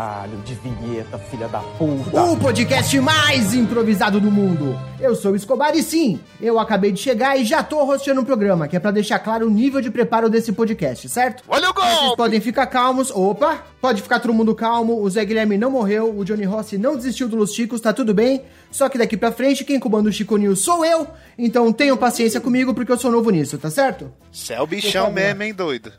Caralho, de vinheta, filha da puta. O podcast mais improvisado do mundo. Eu sou o Escobar e sim, eu acabei de chegar e já tô rosteando um programa, que é pra deixar claro o nível de preparo desse podcast, certo? Olha o Vocês gol! podem ficar calmos. Opa, pode ficar todo mundo calmo. O Zé Guilherme não morreu, o Johnny Rossi não desistiu do Los Chicos, tá tudo bem. Só que daqui pra frente, quem comanda o Chico News sou eu. Então tenham paciência comigo, porque eu sou novo nisso, tá certo? Você é o bichão mesmo, hein, doido?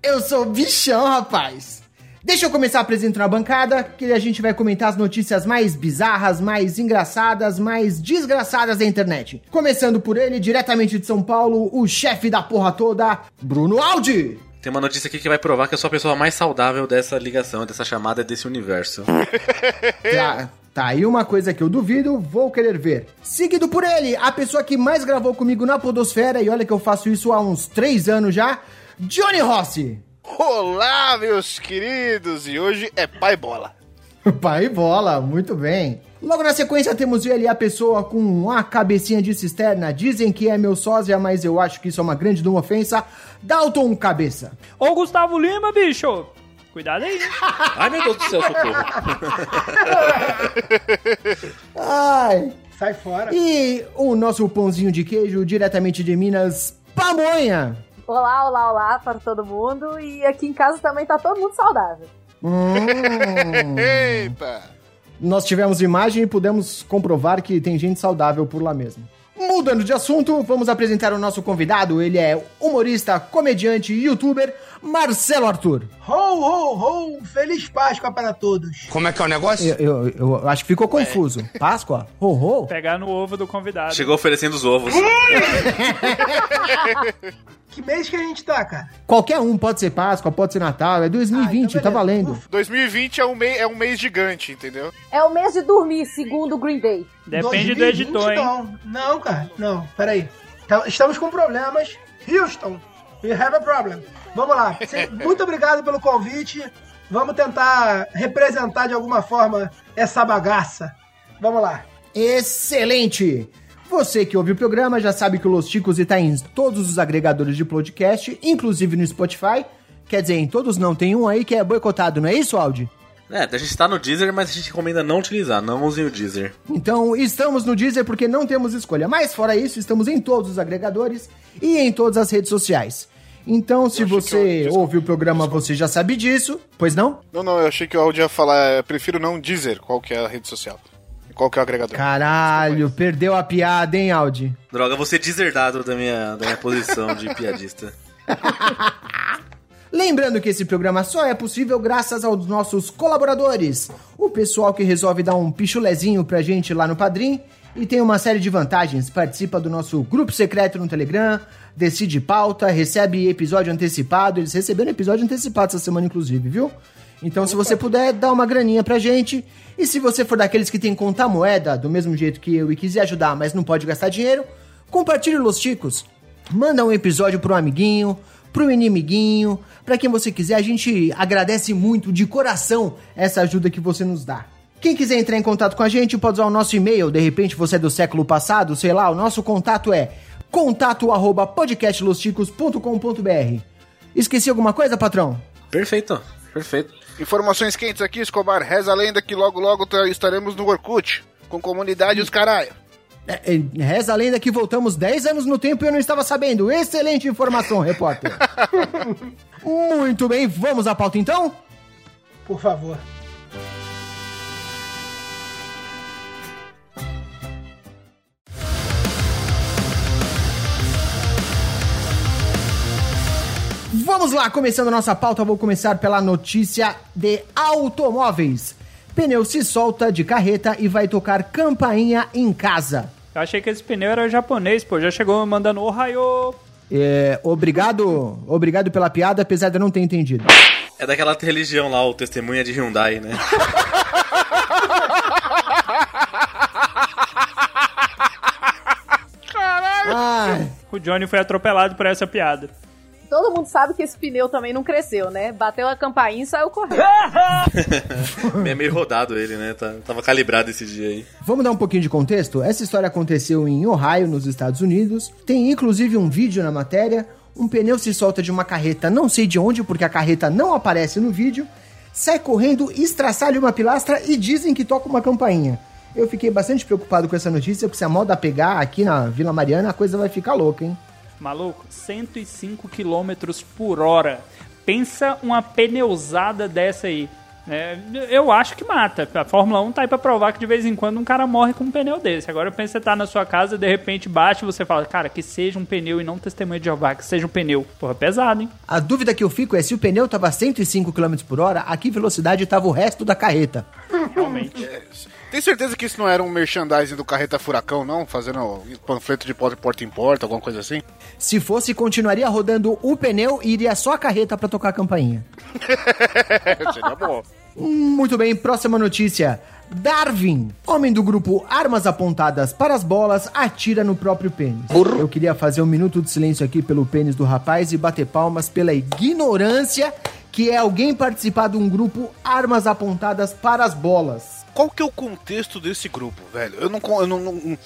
Eu sou bichão, rapaz. Deixa eu começar apresentando a bancada, que a gente vai comentar as notícias mais bizarras, mais engraçadas, mais desgraçadas da internet. Começando por ele, diretamente de São Paulo, o chefe da porra toda, Bruno Aldi. Tem uma notícia aqui que vai provar que eu sou a pessoa mais saudável dessa ligação, dessa chamada desse universo. Tá, tá aí uma coisa que eu duvido, vou querer ver. Seguido por ele, a pessoa que mais gravou comigo na Podosfera, e olha que eu faço isso há uns três anos já, Johnny Rossi. Olá, meus queridos! E hoje é pai bola. Pai bola, muito bem. Logo na sequência temos ele, a pessoa com uma cabecinha de cisterna. Dizem que é meu sósia, mas eu acho que isso é uma grande de uma ofensa. Dalton Cabeça. Ô Gustavo Lima, bicho! Cuidado aí? Ai meu Deus do céu, socorro. Ai. Sai fora. E o nosso pãozinho de queijo, diretamente de Minas, Pamonha. Olá, olá, olá para todo mundo. E aqui em casa também tá todo mundo saudável. Hum. Eita! Nós tivemos imagem e pudemos comprovar que tem gente saudável por lá mesmo. Mudando de assunto, vamos apresentar o nosso convidado. Ele é humorista, comediante e youtuber, Marcelo Arthur. Ho, ho, ho! Feliz Páscoa para todos. Como é que é o negócio? Eu, eu- eu acho que ficou confuso. Páscoa? Ho, ho? Pegar no ovo do convidado. Chegou oferecendo os ovos. Que mês que a gente tá, cara? Qualquer um, pode ser Páscoa, pode ser Natal, é 2020, Ah, então tá valendo. Ufa. 2020 é um, mês, é um mês gigante, entendeu? É o mês de dormir, segundo o Green Day. Depende do 2020 editor, hein? Não, não, cara. Não, peraí. Tá- Estamos com problemas. Houston, we have a problem. Vamos lá. Muito obrigado pelo convite. Vamos tentar representar de alguma forma essa bagaça. Vamos lá. Excelente! Você que ouve o programa já sabe que o Los Ticos está em todos os agregadores de podcast, inclusive no Spotify. Quer dizer, em todos não, tem um aí que é boicotado, não é isso, Aldi? É, a gente tá no Deezer, mas a gente recomenda não utilizar, não usem o Deezer. Então, estamos no Deezer porque não temos escolha. Mas, fora isso, estamos em todos os agregadores e em todas as redes sociais. Então, se você eu- desculpa, ouve o programa, você já sabe disso, pois não? Não, não, eu achei que o Aldi ia falar, eu prefiro não dizer qual que é a rede social. Qual que é o agregador. Caralho, perdeu a piada, hein, Aldi? Droga, você deserdado da minha, da minha posição de piadista. Lembrando que esse programa só é possível graças aos nossos colaboradores, o pessoal que resolve dar um pichulezinho pra gente lá no Padrim e tem uma série de vantagens. Participa do nosso grupo secreto no Telegram, decide pauta, recebe episódio antecipado. Eles receberam episódio antecipado essa semana, inclusive, viu? Então, se você puder, dá uma graninha pra gente. E se você for daqueles que tem conta moeda, do mesmo jeito que eu, e quiser ajudar, mas não pode gastar dinheiro, compartilhe Los Ticos. Manda um episódio pro amiguinho, pro inimiguinho, pra quem você quiser. A gente agradece muito de coração essa ajuda que você nos dá. Quem quiser entrar em contato com a gente pode usar o nosso e-mail. De repente você é do século passado, sei lá, o nosso contato é contato arroba podcastlosticos.com.br. Esqueci alguma coisa, patrão? Perfeito, perfeito. Informações quentes aqui, Escobar. Reza a lenda que logo, logo tá- estaremos no Orkut. Com comunidade e os caralho. É, é, reza a lenda que voltamos 10 anos no tempo e eu não estava sabendo. Excelente informação, repórter. Muito bem, vamos à pauta então? Por favor. Vamos lá, começando a nossa pauta, vou começar pela notícia de automóveis. Pneu se solta de carreta e vai tocar campainha em casa. Eu achei que esse pneu era japonês, pô. Já chegou mandando Ohio. É, obrigado, obrigado pela piada, apesar de eu não ter entendido. É daquela religião lá, o testemunha de Hyundai, né? Ai, O Johnny foi atropelado por essa piada. Todo mundo sabe que esse pneu também não cresceu, né? Bateu a campainha e saiu correndo. É meio rodado ele, né? Tá- Tava calibrado esse dia aí. Vamos dar um pouquinho de contexto? Essa história aconteceu em Ohio, nos Estados Unidos. Tem inclusive um vídeo na matéria. Um pneu se solta de uma carreta, não sei de onde, porque a carreta não aparece no vídeo. Sai correndo, estraçalha uma pilastra e dizem que toca uma campainha. Eu fiquei bastante preocupado com essa notícia, porque se a moda pegar aqui na Vila Mariana, a coisa vai ficar louca, hein? Maluco, 105 km por hora. Pensa uma pneusada dessa aí. né? eu acho que mata. A Fórmula 1 tá aí pra provar que de vez em quando um cara morre com um pneu desse. Agora pensa você tá na sua casa, de repente bate e você fala, cara, que seja um pneu e não testemunha de Jeová, que seja um pneu. Porra, pesado, hein? A dúvida que eu fico é se o pneu tava 105 km por hora, a que velocidade tava o resto da carreta? Realmente. Tem certeza que isso não era um merchandising do Carreta Furacão, não? Fazendo panfleto de porta porta em porta, alguma coisa assim? Se fosse, continuaria rodando o pneu e iria só a carreta pra tocar a campainha. Seria bom. Muito bem, próxima notícia. Darwin, homem do grupo Armas Apontadas para as Bolas, atira no próprio pênis. Eu queria fazer um minuto de silêncio aqui pelo pênis do rapaz e bater palmas pela ignorância que é alguém participar de um grupo Armas Apontadas para as Bolas. Qual que é o contexto desse grupo, velho? Eu não... Eu não, não-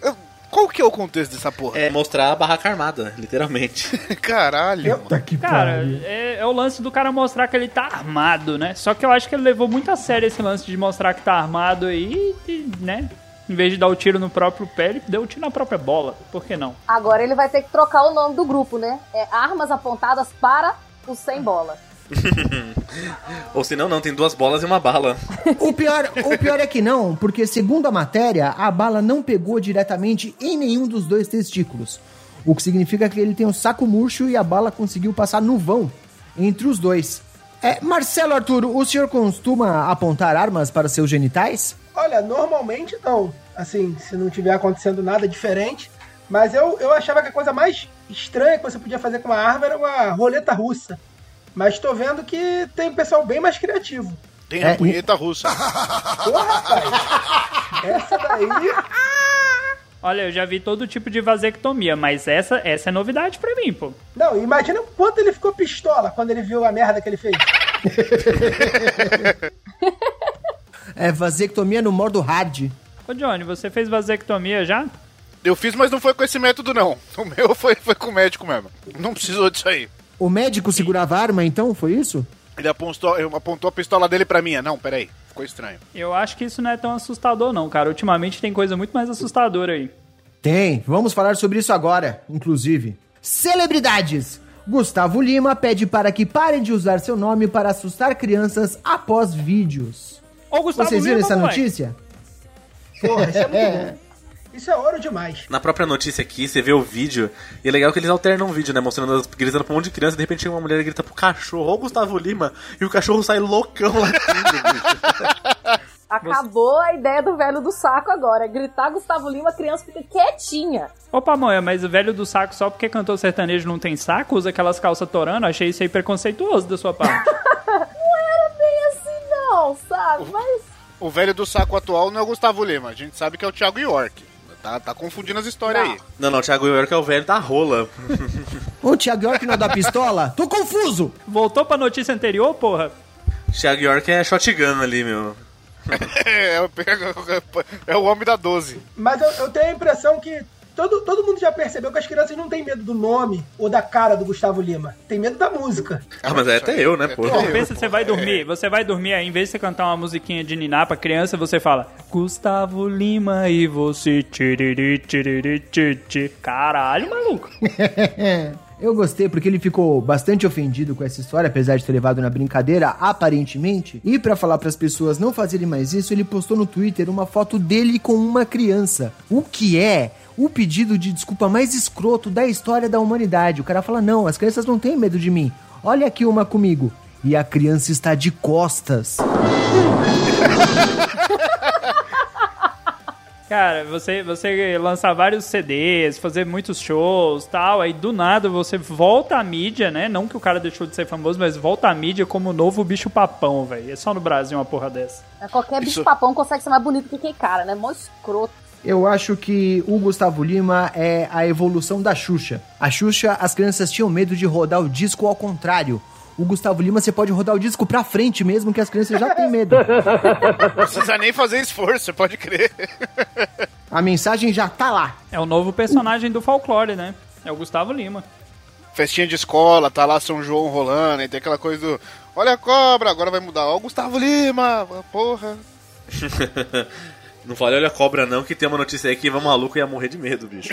eu- qual que é o contexto dessa porra? É mostrar a barraca armada, literalmente. Caralho, mano. que Cara, é, é o lance do cara mostrar que ele tá armado, né? Só que eu acho que ele levou muito a sério esse lance de mostrar que tá armado aí, e, né? Em vez de dar o tiro no próprio pé, ele deu o tiro na própria bola. Por que não? Agora ele vai ter que trocar o nome do grupo, né? É Armas Apontadas para o Sem Bola. Ou se não, não, tem duas bolas e uma bala. O pior, o pior é que não, porque segundo a matéria, a bala não pegou diretamente em nenhum dos dois testículos. O que significa que ele tem um saco murcho e a bala conseguiu passar no vão entre os dois. É, Marcelo Arturo, o senhor costuma apontar armas para seus genitais? Olha, normalmente não. Assim, se não tiver acontecendo nada diferente. Mas eu, eu achava que a coisa mais estranha que você podia fazer com uma arma era uma roleta russa. Mas tô vendo que tem um pessoal bem mais criativo. Tem É, a punheta russa. Porra, rapaz! Essa daí. Olha, eu já vi todo tipo de vasectomia, mas essa, essa é novidade pra mim, pô. Não, imagina o quanto ele ficou pistola quando ele viu a merda que ele fez. É vasectomia no modo hard. Ô Johnny, você fez vasectomia já? Eu fiz, mas não foi com esse método, não. O meu foi, foi com o médico mesmo. Não precisou disso aí. O médico segurava a arma, então? Foi isso? Ele apontou, ele apontou a pistola dele pra mim. Não, peraí. Ficou estranho. Eu acho que isso não é tão assustador, não, cara. Ultimamente tem coisa muito mais assustadora aí. Tem, vamos falar sobre isso agora, inclusive. Celebridades! Gustavo Lima pede para que parem de usar seu nome para assustar crianças após vídeos. Ô, Gustavo Vocês viram Lima, essa notícia? Porra, isso é muito bom. Isso é ouro demais. Na própria notícia aqui, você vê o vídeo, e é legal que eles alternam o vídeo, né? Mostrando, as- gritando pra um monte de criança, de repente uma mulher e grita pro cachorro, ó o Gustavo Lima, e o cachorro sai loucão bicho. Acabou a ideia do velho do saco agora. Gritar Gustavo Lima, a criança fica quietinha. Opa, Moia, mas o velho do saco, só porque cantor sertanejo não tem saco, usa aquelas calças torando, achei isso aí preconceituoso da sua parte. Bem assim não, sabe? Mas O velho do saco atual não é o Gustavo Lima. A gente sabe que é o Thiago York. Tá, tá confundindo as histórias aí. Não, não, o Thiago York é o velho da rola. O Thiago York não é da pistola? Tô confuso! Voltou pra notícia anterior, porra? Thiago York é shotgun ali, meu. É, é, o- é o homem da 12. Mas eu, eu tenho a impressão que todo, todo mundo já percebeu que as crianças não têm medo do nome ou da cara do Gustavo Lima. Tem medo da música. Ah, mas é até eu, né, pô? É Pô, Eu, pensa, você vai dormir, você vai dormir, aí em vez de você cantar uma musiquinha de niná pra criança, você fala Gustavo Lima e você tiriri, tiriri, titi. Caralho, maluco. Eu gostei porque ele ficou bastante ofendido com essa história, apesar de ter levado na brincadeira, aparentemente. E pra falar pras pessoas não fazerem mais isso, ele postou no Twitter uma foto dele com uma criança. O que é o pedido de desculpa mais escroto da história da humanidade. O cara fala: "Não, as crianças não têm medo de mim. Olha aqui uma comigo." E a criança está de costas. Cara, você, você lançar vários CDs, fazer muitos shows tal, aí do nada você volta à mídia, né? Não que o cara deixou de ser famoso, mas volta à mídia como o novo bicho papão, velho. É só no Brasil uma porra dessa. qualquer bicho Isso- papão consegue ser mais bonito que aquele cara, né? Mó escroto. Eu acho que o Gustavo Lima é a evolução da Xuxa. A Xuxa, as crianças tinham medo de rodar o disco ao contrário. O Gustavo Lima, você pode rodar o disco pra frente mesmo, que as crianças já têm medo. Não precisa nem fazer esforço, você pode crer. A mensagem já tá lá. É o novo personagem do folclore, né? É o Gustavo Lima. Festinha de escola, tá lá São João rolando, e tem aquela coisa do. Olha a cobra, agora vai mudar. Ó, o Gustavo Lima, porra. Não fale, olha a cobra não, que tem uma notícia aí que o maluco ia morrer de medo, bicho.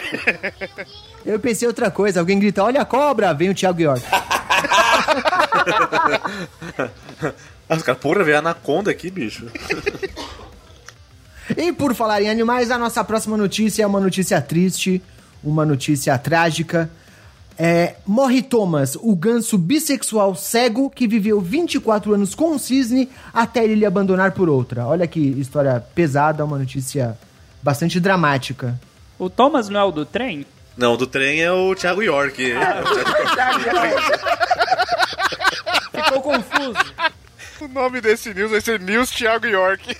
Eu pensei outra coisa, alguém grita, olha a cobra, vem o Thiago York. Ah, os caras, porra, veio a anaconda aqui, bicho. E por falar em animais, a nossa próxima notícia é uma notícia triste, uma notícia trágica. É, morre Thomas, o ganso bissexual cego que viveu 24 anos com um cisne até ele lhe abandonar por outra. Olha que história pesada, uma notícia bastante dramática. O Thomas não é o do trem? Não, do trem é o Thiago York. É o Thiago Ficou confuso. O nome desse news vai ser News Thiago York.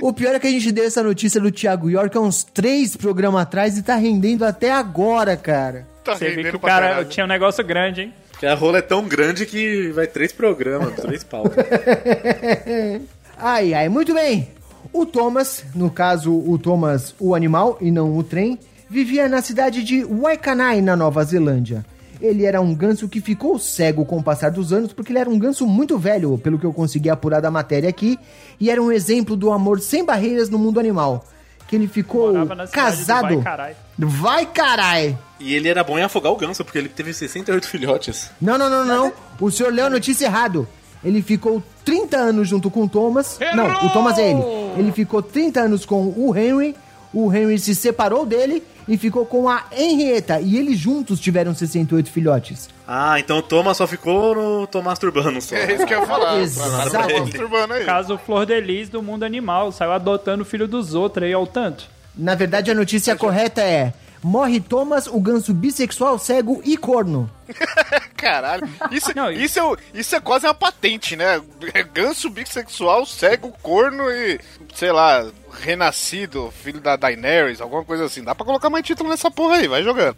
O pior é que a gente deu essa notícia do Thiago York há uns três programas atrás e tá rendendo até agora, cara. Tá Você vê que o cara caralho. tinha um negócio grande, hein? Porque a rola é tão grande que vai três programas, três pautas. Ai, ai, muito bem. O Thomas, no caso o Thomas, o animal e não o trem, vivia na cidade de Waikanai, na Nova Zelândia. Ele era um ganso que ficou cego com o passar dos anos porque ele era um ganso muito velho, pelo que eu consegui apurar da matéria aqui, e era um exemplo do amor sem barreiras no mundo animal. Que ele ficou casado. Vai Carai. Vai carai! E ele era bom em afogar o ganso, porque ele teve 68 filhotes. Não, não, não, não. O senhor leu a notícia errado. Ele ficou 30 anos junto com o Thomas. Não, o Thomas é ele. Ele ficou 30 anos com o Henry. O Henry se separou dele e ficou com a Henrietta. E eles juntos tiveram 68 filhotes. Ah, então o Thomas só ficou no Tomás Turbano só. É isso que eu ia falar. Exato. Caso Flor de Lis do mundo animal, saiu adotando o filho dos outros aí ao tanto. Na verdade, a notícia correta é... Morre Thomas, o ganso bissexual, cego e corno. Caralho. Isso, Não, isso, é, isso é quase uma patente, né? Ganso bissexual, cego, corno e, sei lá, renascido, filho da Daenerys, alguma coisa assim. Dá pra colocar mais título nessa porra aí, vai jogando.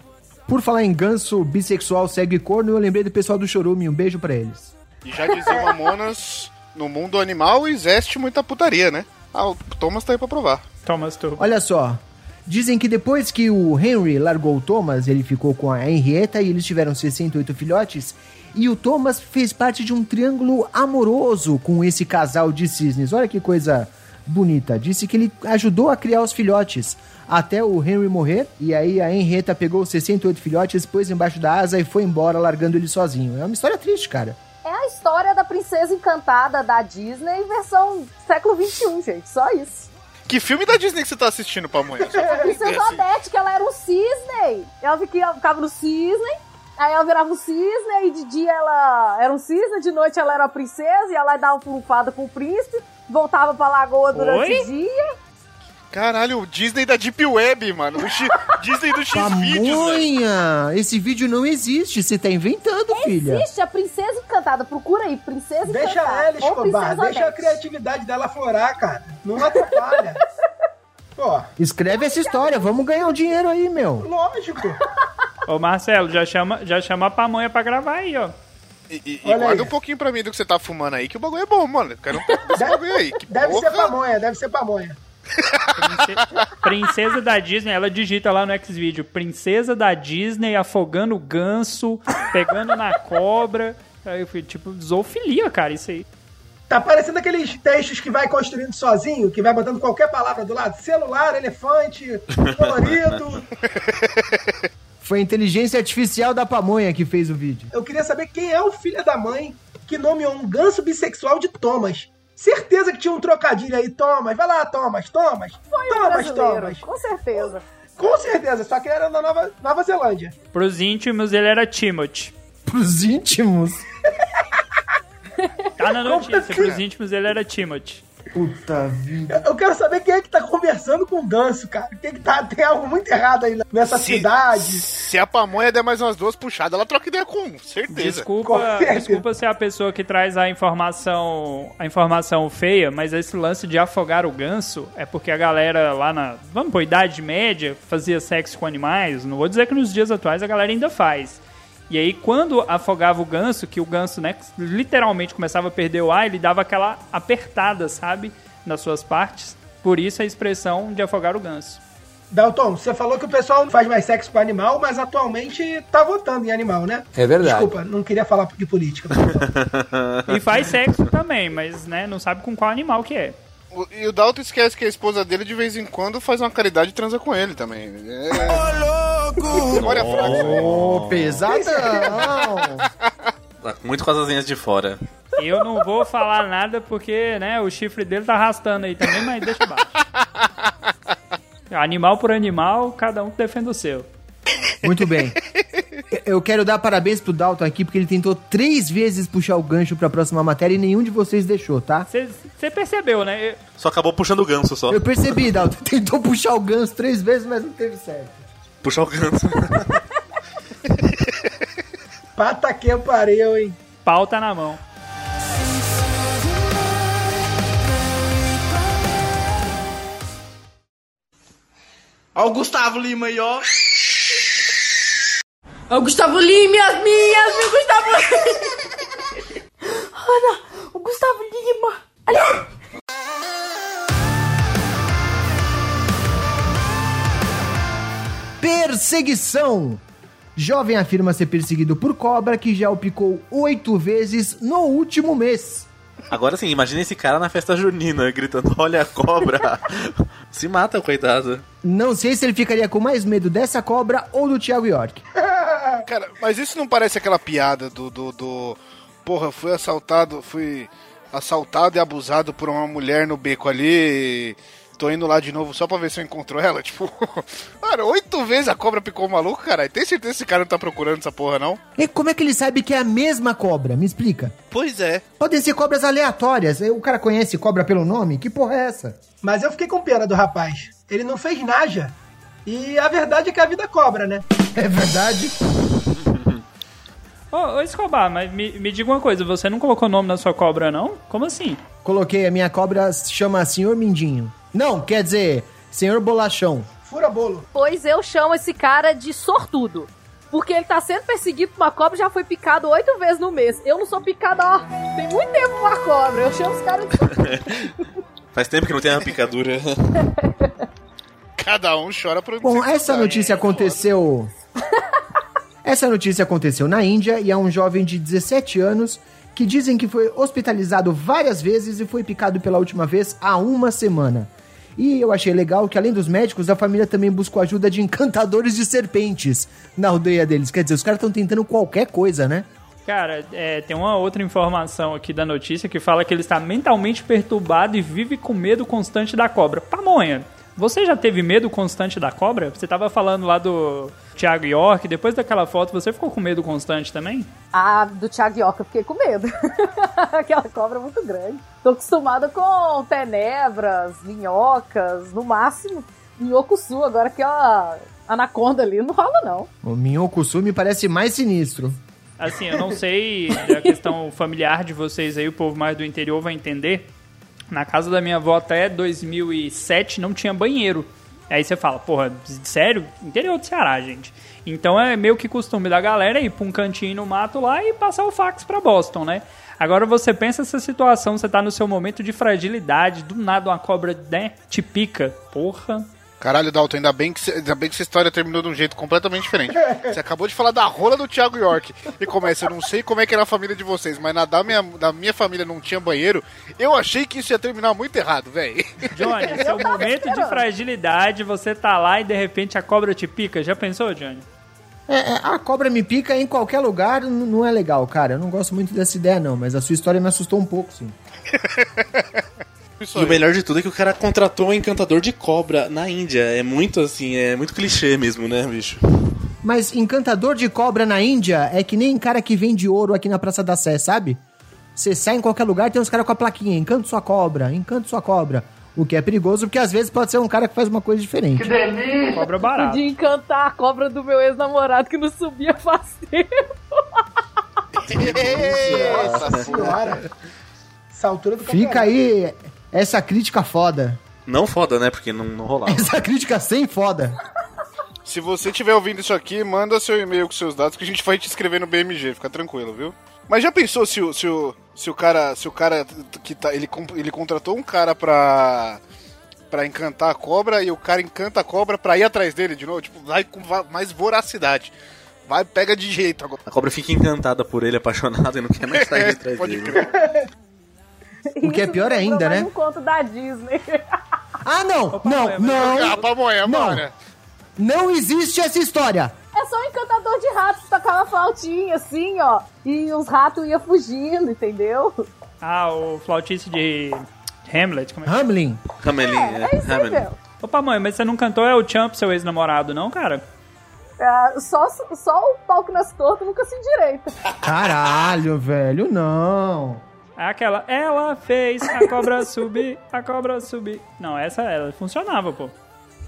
Por falar em ganso bissexual, cego e corno, eu lembrei do pessoal do Chorume. Um beijo pra eles. E já dizia Mamonas, no mundo animal existe muita putaria, né? Ah, o Thomas tá aí pra provar. Thomas Turbo. Olha só. Dizem que depois que o Henry largou o Thomas, ele ficou com a Henrietta e eles tiveram 68 filhotes. E o Thomas fez parte de um triângulo amoroso com esse casal de cisnes. Olha que coisa bonita. Disse que ele ajudou a criar os filhotes até o Henry morrer. E aí a Henrietta pegou os 68 filhotes, pôs embaixo da asa e foi embora, largando ele sozinho. É uma história triste, cara. É a história da princesa encantada da Disney versão século XXI, gente. Só isso. Que filme da Disney que você tá assistindo, Pamonha? A princesa assim. Odete, que ela era um cisne. Ela fica- ficava no cisne, aí ela virava um cisne, e de dia ela era um cisne, de noite ela era a princesa, e ela dava um furufada com o príncipe, voltava pra lagoa durante Oi? o dia. Caralho, o Disney da Deep Web, mano. Do X, Disney do velho. Pamonha! Esse vídeo não existe, você tá inventando, filha. Existe a princesa encantada, procura aí, princesa Deixa encantada. ela, ou Escobar. Deixa a criatividade dela florar, cara. Não atrapalha. Pô, Escreve essa história, vamos ganhar um dinheiro aí, meu. lógico. Ô Marcelo, já chama, já chama a pamonha pra gravar aí, ó. E, e- guarda aí. um pouquinho pra mim do que você tá fumando aí, que o bagulho é bom, mano. Eu quero um pouco desse bagulho aí. Que Deve porra. ser pamonha, deve ser pamonha. Prince- Princesa da Disney, ela digita lá no Xvideo, Princesa da Disney afogando o ganso, pegando na cobra. Aí eu fui, tipo, zoofilia, cara, isso aí. Tá parecendo aqueles textos que vai construindo sozinho, que vai botando qualquer palavra do lado. Celular, elefante, colorido. Foi a inteligência artificial da pamonha que fez o vídeo. Eu queria saber quem é o filho da mãe que nomeou um ganso bissexual de Thomas. Certeza que tinha um trocadilho aí, Thomas. Vai lá, Thomas, Thomas. Foi Thomas, Thomas. com certeza. Com certeza, só que ele era da Nova, Nova Zelândia. Pros íntimos, ele era Timothy. Pros íntimos. Tá na notícia, assim? pros íntimos ele era Timothy. Puta vida. Eu quero saber quem é que tá conversando com o ganso, cara. Quem é que tá, tem algo muito errado aí nessa Se- cidade. Se a pamonha der mais umas duas puxadas, ela troca ideia com um, certeza. Desculpa, certeza. desculpa ser a pessoa que traz a informação, a informação feia, mas esse lance de afogar o ganso é porque a galera lá na, vamos pôr, idade média, fazia sexo com animais. Não vou dizer que nos dias atuais a galera ainda faz. E aí, quando afogava o ganso, que o ganso, né, literalmente começava a perder o ar, ele dava aquela apertada, sabe, nas suas partes. Por isso a expressão de afogar o ganso. Dalton, você falou que o pessoal não faz mais sexo com animal, mas atualmente tá votando em animal, né? É verdade. Desculpa, não queria falar de política. E faz sexo também, mas, né, não sabe com qual animal que é. O- E o Dalton esquece que a esposa dele de vez em quando faz uma caridade e transa com ele também. É... Memória fraca. Ô, pesadão! Tá muito com as asinhas de fora. Eu não vou falar nada porque, né, o chifre dele tá arrastando aí também, mas deixa baixo. Animal por animal, cada um defende o seu. Muito bem. Eu quero dar parabéns pro Dalton aqui, porque ele tentou três vezes puxar o gancho pra próxima matéria e nenhum de vocês deixou, tá? Você percebeu, né? Eu- Só acabou puxando o ganso só. Eu percebi, Dalton. Tentou puxar o gancho três vezes, mas não teve certo. Puxar o ganso. Pata que eu pariu, hein? Pau tá na mão. Ó o Gustavo Lima aí, ó. Ó, o Gustavo Lima, minhas minhas, meu Gustavo Lima. Ana, o Gustavo Lima. Olha. Perseguição! Jovem afirma ser perseguido por cobra que já o picou oito vezes no último mês. Agora sim, imagina esse cara na festa junina gritando: Olha a cobra! Se mata, coitado. Não sei se ele ficaria com mais medo dessa cobra ou do Thiago York. Cara, mas isso não parece aquela piada do, do, do. Porra, fui assaltado, fui assaltado e abusado por uma mulher no beco ali. Tô indo lá de novo só pra ver se eu encontro ela. Tipo, cara, oito vezes a cobra picou o maluco, cara. Tem certeza que esse cara não tá procurando essa porra, não? E como é que ele sabe que é a mesma cobra? Me explica. Pois é. Podem ser cobras aleatórias. O cara conhece cobra pelo nome? Que porra é essa? Mas eu fiquei com pena do rapaz. Ele não fez naja. E a verdade é que a vida cobra, né? É verdade? Ô, ô Escobar, mas me, me diga uma coisa, você não colocou nome na sua cobra, não? Como assim? Coloquei, a minha cobra se chama Senhor Mindinho. Não, quer dizer, Senhor Bolachão. Fura bolo. Pois eu chamo esse cara de sortudo. Porque ele tá sendo perseguido por uma cobra e já foi picado oito vezes no mês. Eu não sou picada, ó. Tem muito tempo por uma cobra. Eu chamo esse cara de sortudo. Faz tempo que não tem uma picadura. Cada um chora pro Bom, essa notícia aconteceu. Essa notícia aconteceu na Índia e é um jovem de 17 anos que dizem que foi hospitalizado várias vezes e foi picado pela última vez há uma semana. E eu achei legal que, além dos médicos, a família também buscou ajuda de encantadores de serpentes na aldeia deles. Quer dizer, os caras estão tentando qualquer coisa, né? Cara, é, tem uma outra informação aqui da notícia que fala que ele está mentalmente perturbado e vive com medo constante da cobra. Pamonha, você já teve medo constante da cobra? Você tava falando lá do Thiago York, depois daquela foto você ficou com medo constante também? Ah, do Thiago York eu fiquei com medo. Aquela cobra é muito grande. Tô acostumada com tenebras, minhocas, no máximo, minhoco-sul. Agora que a anaconda ali não rola, não. O Minhocuçu me parece mais sinistro. Assim, eu não sei a questão familiar de vocês aí, o povo mais do interior vai entender. Na casa da minha avó até 2007 não tinha banheiro. Aí você fala, porra, sério? Interior do Ceará, gente. Então é meio que costume da galera ir pra um cantinho no mato lá e passar o fax pra Boston, né? Agora você pensa essa situação, você tá no seu momento de fragilidade, do nada uma cobra, né, te pica. Porra. Caralho, Dalton, ainda bem, que cê- ainda bem que essa história terminou de um jeito completamente diferente. Você acabou de falar da rola do Thiago York. E começa, eu não sei como é que era a família de vocês, mas na da minha, da minha família não tinha banheiro. Eu achei que isso ia terminar muito errado, velho. Johnny, seu tava momento de fragilidade, você tá lá e de repente a cobra te pica. Já pensou, Johnny? É, é, a cobra me pica em qualquer lugar, não é legal, cara. Eu não gosto muito dessa ideia, não, mas a sua história me assustou um pouco, sim. Isso E o melhor de tudo é que o cara contratou um encantador de cobra na Índia. É muito assim, é muito clichê mesmo, né, bicho? Mas encantador de cobra na Índia é que nem cara que vende ouro aqui na Praça da Sé, sabe? Você sai em qualquer lugar, tem uns caras com a plaquinha, encanto sua cobra, encanto sua cobra. O que é perigoso, porque às vezes pode ser um cara que faz uma coisa diferente. Cobra barata. Podia encantar a cobra do meu ex-namorado que não subia faz tempo. Eita, Senhora. Essa altura do Fica aí essa crítica foda. Não foda, né? Porque não, não rolava. Essa crítica sem foda. Se você estiver ouvindo isso aqui, manda seu e-mail com seus dados que a gente vai te escrever no BMG, fica tranquilo, viu? Mas já pensou se o, se o, se o cara. Se o cara que tá. Ele, ele contratou um cara pra. pra encantar a cobra e o cara encanta a cobra pra ir atrás dele de novo? Tipo, vai com mais voracidade. Vai, pega de jeito agora. A cobra fica encantada por ele, apaixonada e não quer mais sair atrás Pode dele. crer. O que é pior ainda, né? um conto da Disney. Ah, não, Opa, não, não, Ah, pamonha, Não. mano. não existe essa história. É só um encantador de ratos que tocava flautinha, assim, ó. E os ratos iam fugindo, entendeu? Ah, o flautista de Hamlet. Como é? que- Hamlin, Hamelin, É, é isso aí, Hamelin. Opa, mãe, mas você não cantou É o Champ, seu ex-namorado, não, cara? É, só, só o que nas tortas nunca se endireita. caralho, velho, não. É aquela, ela fez a cobra subir, a cobra subir. Não, essa ela funcionava, pô.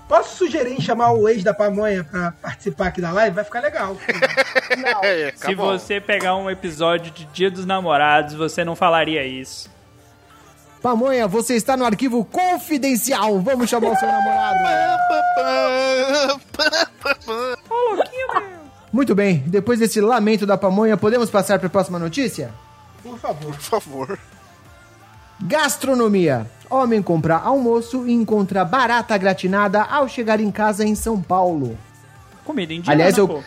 Posso sugerir em chamar o ex da pamonha pra participar aqui da live? Vai ficar legal. Não. É, Se você pegar um episódio de Dia dos Namorados, você não falaria isso. Pamonha, você está no arquivo confidencial. Vamos chamar o seu namorado. Muito bem, depois desse lamento da pamonha, podemos passar para a próxima notícia? Por favor. Por favor. Gastronomia. Homem compra almoço e encontra barata gratinada ao chegar em casa em São Paulo. Comida indiana, Aliás, eu pô.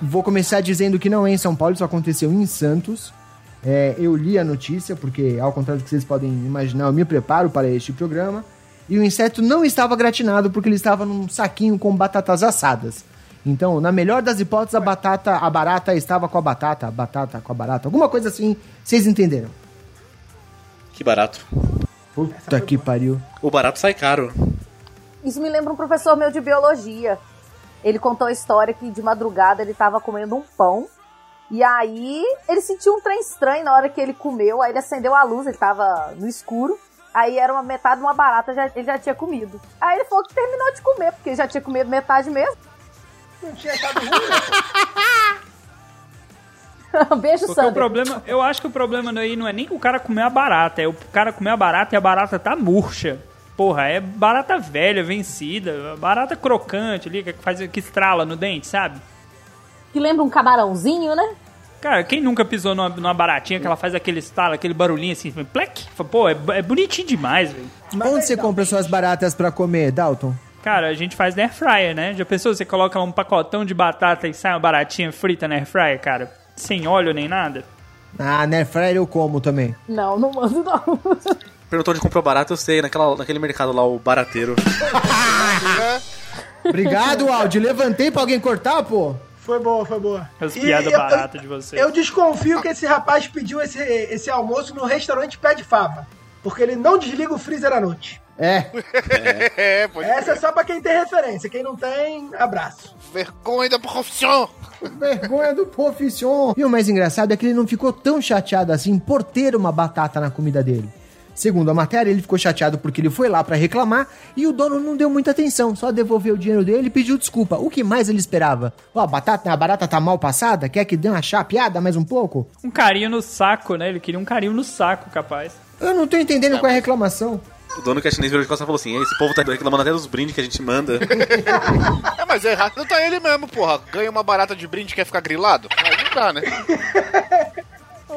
vou começar dizendo que não é em São Paulo, isso aconteceu em Santos. É, eu li a notícia, porque, ao contrário do que vocês podem imaginar, eu me preparo para este programa. E o inseto não estava gratinado porque ele estava num saquinho com batatas assadas. Então, na melhor das hipóteses, a batata, a barata estava com a batata, a batata com a barata, alguma coisa assim, vocês entenderam. Que barato. Puta que pariu. O barato sai caro. Isso me lembra um professor meu de biologia. Ele contou a história que de madrugada ele tava comendo um pão. E aí ele sentiu um trem estranho na hora que ele comeu. Aí ele acendeu a luz, ele tava no escuro. Aí era uma metade de uma barata, já, ele já tinha comido. Aí ele falou que terminou de comer, porque ele já tinha comido metade mesmo. Não tinha achado ruim, né? Beijo, Porque Sandra. o problema, eu acho que o problema aí não é nem o cara comer a barata, é o cara comer a barata e a barata tá murcha. Porra, é barata velha, vencida, barata crocante ali, que faz que estrala no dente, sabe? Que lembra um camarãozinho, né? Cara, quem nunca pisou numa, numa baratinha que ela faz aquele estalo, aquele barulhinho assim, plec? Pô, é, é bonitinho demais, velho. Onde você compra suas baratas pra comer, Dalton? Cara, a gente faz na air fryer, né? Já pensou, você coloca lá um pacotão de batata e sai uma baratinha frita na air fryer, cara? Sem óleo nem nada? Ah, na Airfryer eu como também. Não, não mando não. Perguntou onde comprou barato, eu sei, naquela, naquele mercado lá, o barateiro. Obrigado, Aldi. Levantei pra alguém cortar, pô. Foi boa, foi boa. As piadas eu- baratas de vocês. Eu desconfio que esse rapaz pediu esse, esse almoço no restaurante Pé de Fava. Porque ele não desliga o freezer à noite. É. É, pode Essa é só pra quem tem referência. Quem não tem, abraço. Vergonha da profissão. Vergonha do profission. E o mais engraçado é que ele não ficou tão chateado assim por ter uma batata na comida dele. Segundo a matéria, ele ficou chateado porque ele foi lá pra reclamar e o dono não deu muita atenção, só devolveu o dinheiro dele e pediu desculpa. O que mais ele esperava? Ó, a batata, a barata tá mal passada? Quer que dê uma chapeada mais um pouco? Um carinho no saco, né? Ele queria um carinho no saco, capaz. Eu não tô entendendo qual é a reclamação. O dono que é chinês virou de costas e falou assim: "Ei, esse povo tá reclamando até dos brindes que a gente manda. É, mas é errado. Não tá ele mesmo, porra. Ganha uma barata de brinde e quer ficar grilado? Aí não dá, né?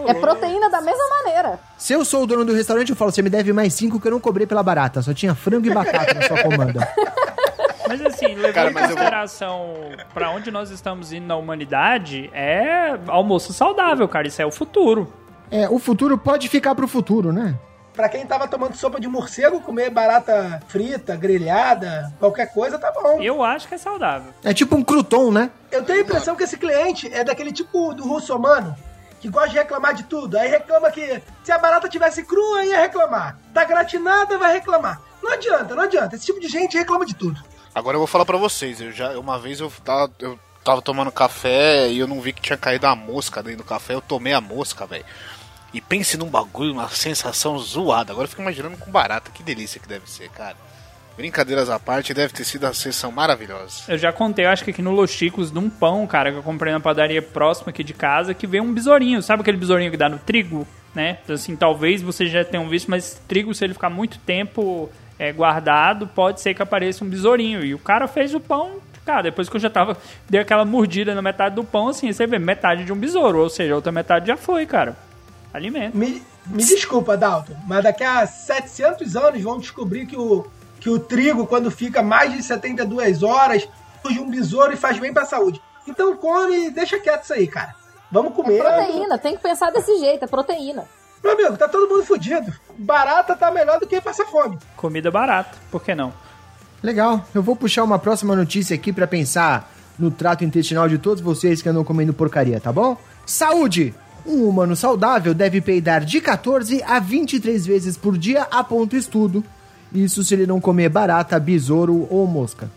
É proteína da mesma maneira. Se eu sou o dono do restaurante, eu falo, você me deve mais cinco que eu não cobrei pela barata. Só tinha frango e batata na sua comanda. Mas assim, levando em eu vou- consideração pra onde nós estamos indo na humanidade, é almoço saudável, cara. Isso é o futuro. É, o futuro pode ficar pro futuro, né? Pra quem tava tomando sopa de morcego, comer barata frita, grelhada, qualquer coisa, tá bom. Eu acho que é saudável. É tipo um crouton, né? Eu tenho a impressão que esse cliente é daquele tipo do russomano, que gosta de reclamar de tudo. Aí reclama que se a barata tivesse crua, ia reclamar. Tá gratinada, vai reclamar. Não adianta, não adianta. Esse tipo de gente reclama de tudo. Agora eu vou falar pra vocês. Eu já, uma vez eu tava, eu tava tomando café e eu não vi que tinha caído a mosca dentro do café. Eu tomei a mosca, velho. E pense num bagulho, uma sensação zoada. Agora eu fico imaginando com barata, que delícia que deve ser, cara. Brincadeiras à parte, deve ter sido uma sensação maravilhosa. Eu já contei, eu acho que aqui no Los Chicos, de um pão, cara, que eu comprei na padaria próxima aqui de casa, que veio um besourinho. Sabe aquele besourinho que dá no trigo? Né? Então, assim, talvez vocês já tenham visto, mas trigo, se ele ficar muito tempo é, guardado, pode ser que apareça um besourinho. E o cara fez o pão, cara, depois que eu já tava, dei aquela mordida na metade do pão, assim, você vê metade de um besouro, ou seja, a outra metade já foi, cara. Alimento. Me, me desculpa, Dalton, mas daqui a 700 anos vão descobrir que o, que o trigo, quando fica mais de 72 horas, surge um besouro e faz bem pra saúde. Então come e deixa quieto isso aí, cara. Vamos comer. Proteína, tem que pensar desse jeito, é proteína. Meu amigo, tá todo mundo fudido. Barata tá melhor do que passar fome. Comida barata, por que não? Legal, eu vou puxar uma próxima notícia aqui pra pensar no trato intestinal de todos vocês que andam comendo porcaria, tá bom? Saúde! Um humano saudável deve peidar de 14 a 23 vezes por dia, aponta estudo. Isso se ele não comer barata, besouro ou mosca.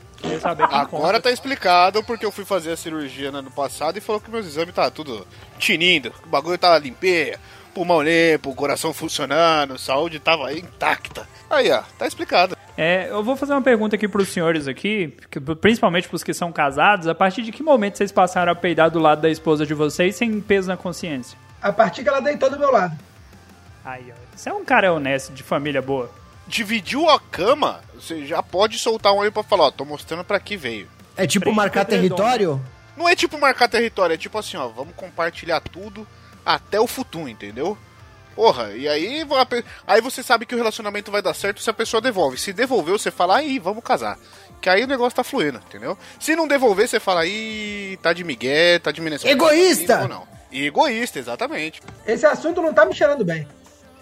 Agora conta. tá explicado porque eu fui fazer a cirurgia no ano passado e falou que meus exames tá tudo tinindo, o bagulho tava limpeza, pulmão limpo, coração funcionando, saúde tava intacta. Aí, ó, tá explicado. É, eu vou fazer uma pergunta aqui pros senhores aqui, principalmente pros que são casados, a partir de que momento vocês passaram a peidar do lado da esposa de vocês sem peso na consciência? A partir que ela deitou do meu lado. Aí, ó. Você é um cara honesto, de família boa. Dividiu a cama, você já pode soltar um olho pra falar, ó, tô mostrando pra que veio. É tipo Frente marcar território? Não é tipo marcar território, é tipo assim, ó, vamos compartilhar tudo até o futuro, entendeu? Porra, e aí, aí você sabe que o relacionamento vai dar certo se a pessoa devolve. Se devolveu, você fala, aí, vamos casar. Que aí o negócio tá fluindo, entendeu? Se não devolver, você fala, aí, tá de migué, tá de meneção. Egoísta! Ou não. Egoísta, exatamente. Esse assunto não tá me cheirando bem.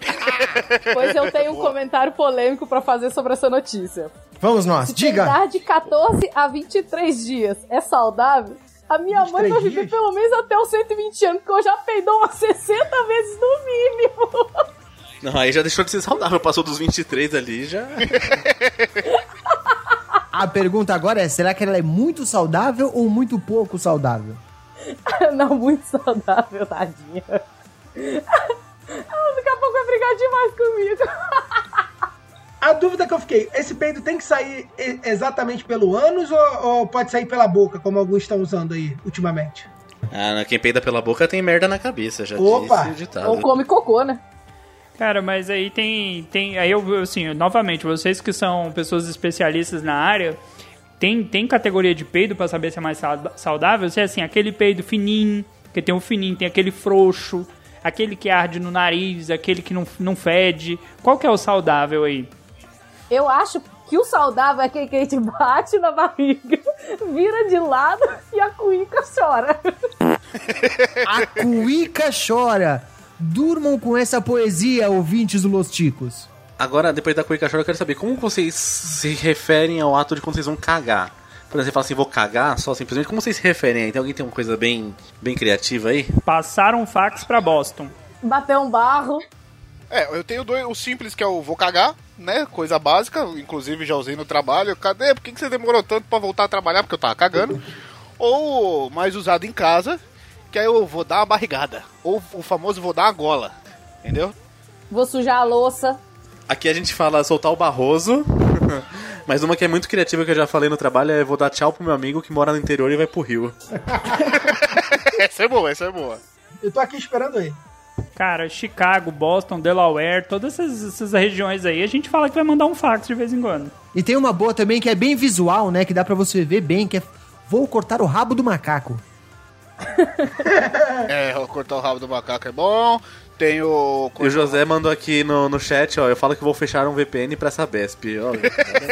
Pois eu tenho um comentário polêmico pra fazer sobre essa notícia. Vamos nós, Se diga! de 14 a 23 dias é saudável, a minha mãe 23 vai viver dias? pelo menos até os 120 anos, porque eu já peidou umas 60 vezes no mínimo. Não, aí já deixou de ser saudável, passou dos 23 ali, já. A pergunta agora é: será que ela é muito saudável ou muito pouco saudável? Não, muito saudável, tadinha. Ela daqui a pouco vai brigar demais comigo. A dúvida que eu fiquei, esse peido tem que sair exatamente pelo ânus ou, ou pode sair pela boca, como alguns estão usando aí ultimamente? Ah, quem peida pela boca tem merda na cabeça, já Opa! disse o ditado. Ou come cocô, né? Cara, mas aí tem, tem. Aí eu, assim, novamente, vocês que são pessoas especialistas na área, tem, tem categoria de peido pra saber se é mais saudável? Se é assim, aquele peido fininho, que tem um fininho, tem aquele frouxo, aquele que arde no nariz, aquele que não, não fede. Qual que é o saudável aí? Eu acho que o saudável é aquele que a gente bate na barriga, vira de lado e a cuíca chora. A cuíca chora! Durmam com essa poesia, ouvintes do Los Ticos. Agora, depois da cuica chora, eu quero saber como vocês se referem ao ato de quando vocês vão cagar. Por exemplo, você fala assim, vou cagar, só simplesmente. Como vocês se referem aí? Tem alguém que tem uma coisa bem, bem criativa aí? Passaram um fax pra Boston. Bater um barro. É, eu tenho dois, o simples que é o vou cagar, né? Coisa básica, inclusive já usei no trabalho. Cadê? Por que, que você demorou tanto pra voltar a trabalhar? Porque eu tava cagando. Ou mais usado em casa, que aí eu vou dar uma barrigada. Ou o famoso vou dar uma gola. Entendeu? Vou sujar a louça. Aqui a gente fala soltar o barroso. Mas uma que é muito criativa que eu já falei no trabalho é vou dar tchau pro meu amigo que mora no interior e vai pro rio. essa é boa, essa é boa. Eu tô aqui esperando aí. Cara, Chicago, Boston, Delaware, todas essas, essas regiões aí, a gente fala que vai mandar um fax de vez em quando. E tem uma boa também que é bem visual, né? Que dá pra você ver bem, que é Vou cortar o rabo do macaco. É, cortar o rabo do macaco é bom. Tem o. E o José mandou aqui no, no chat, ó, eu falo que vou fechar um VPN pra essa Besp. Ó,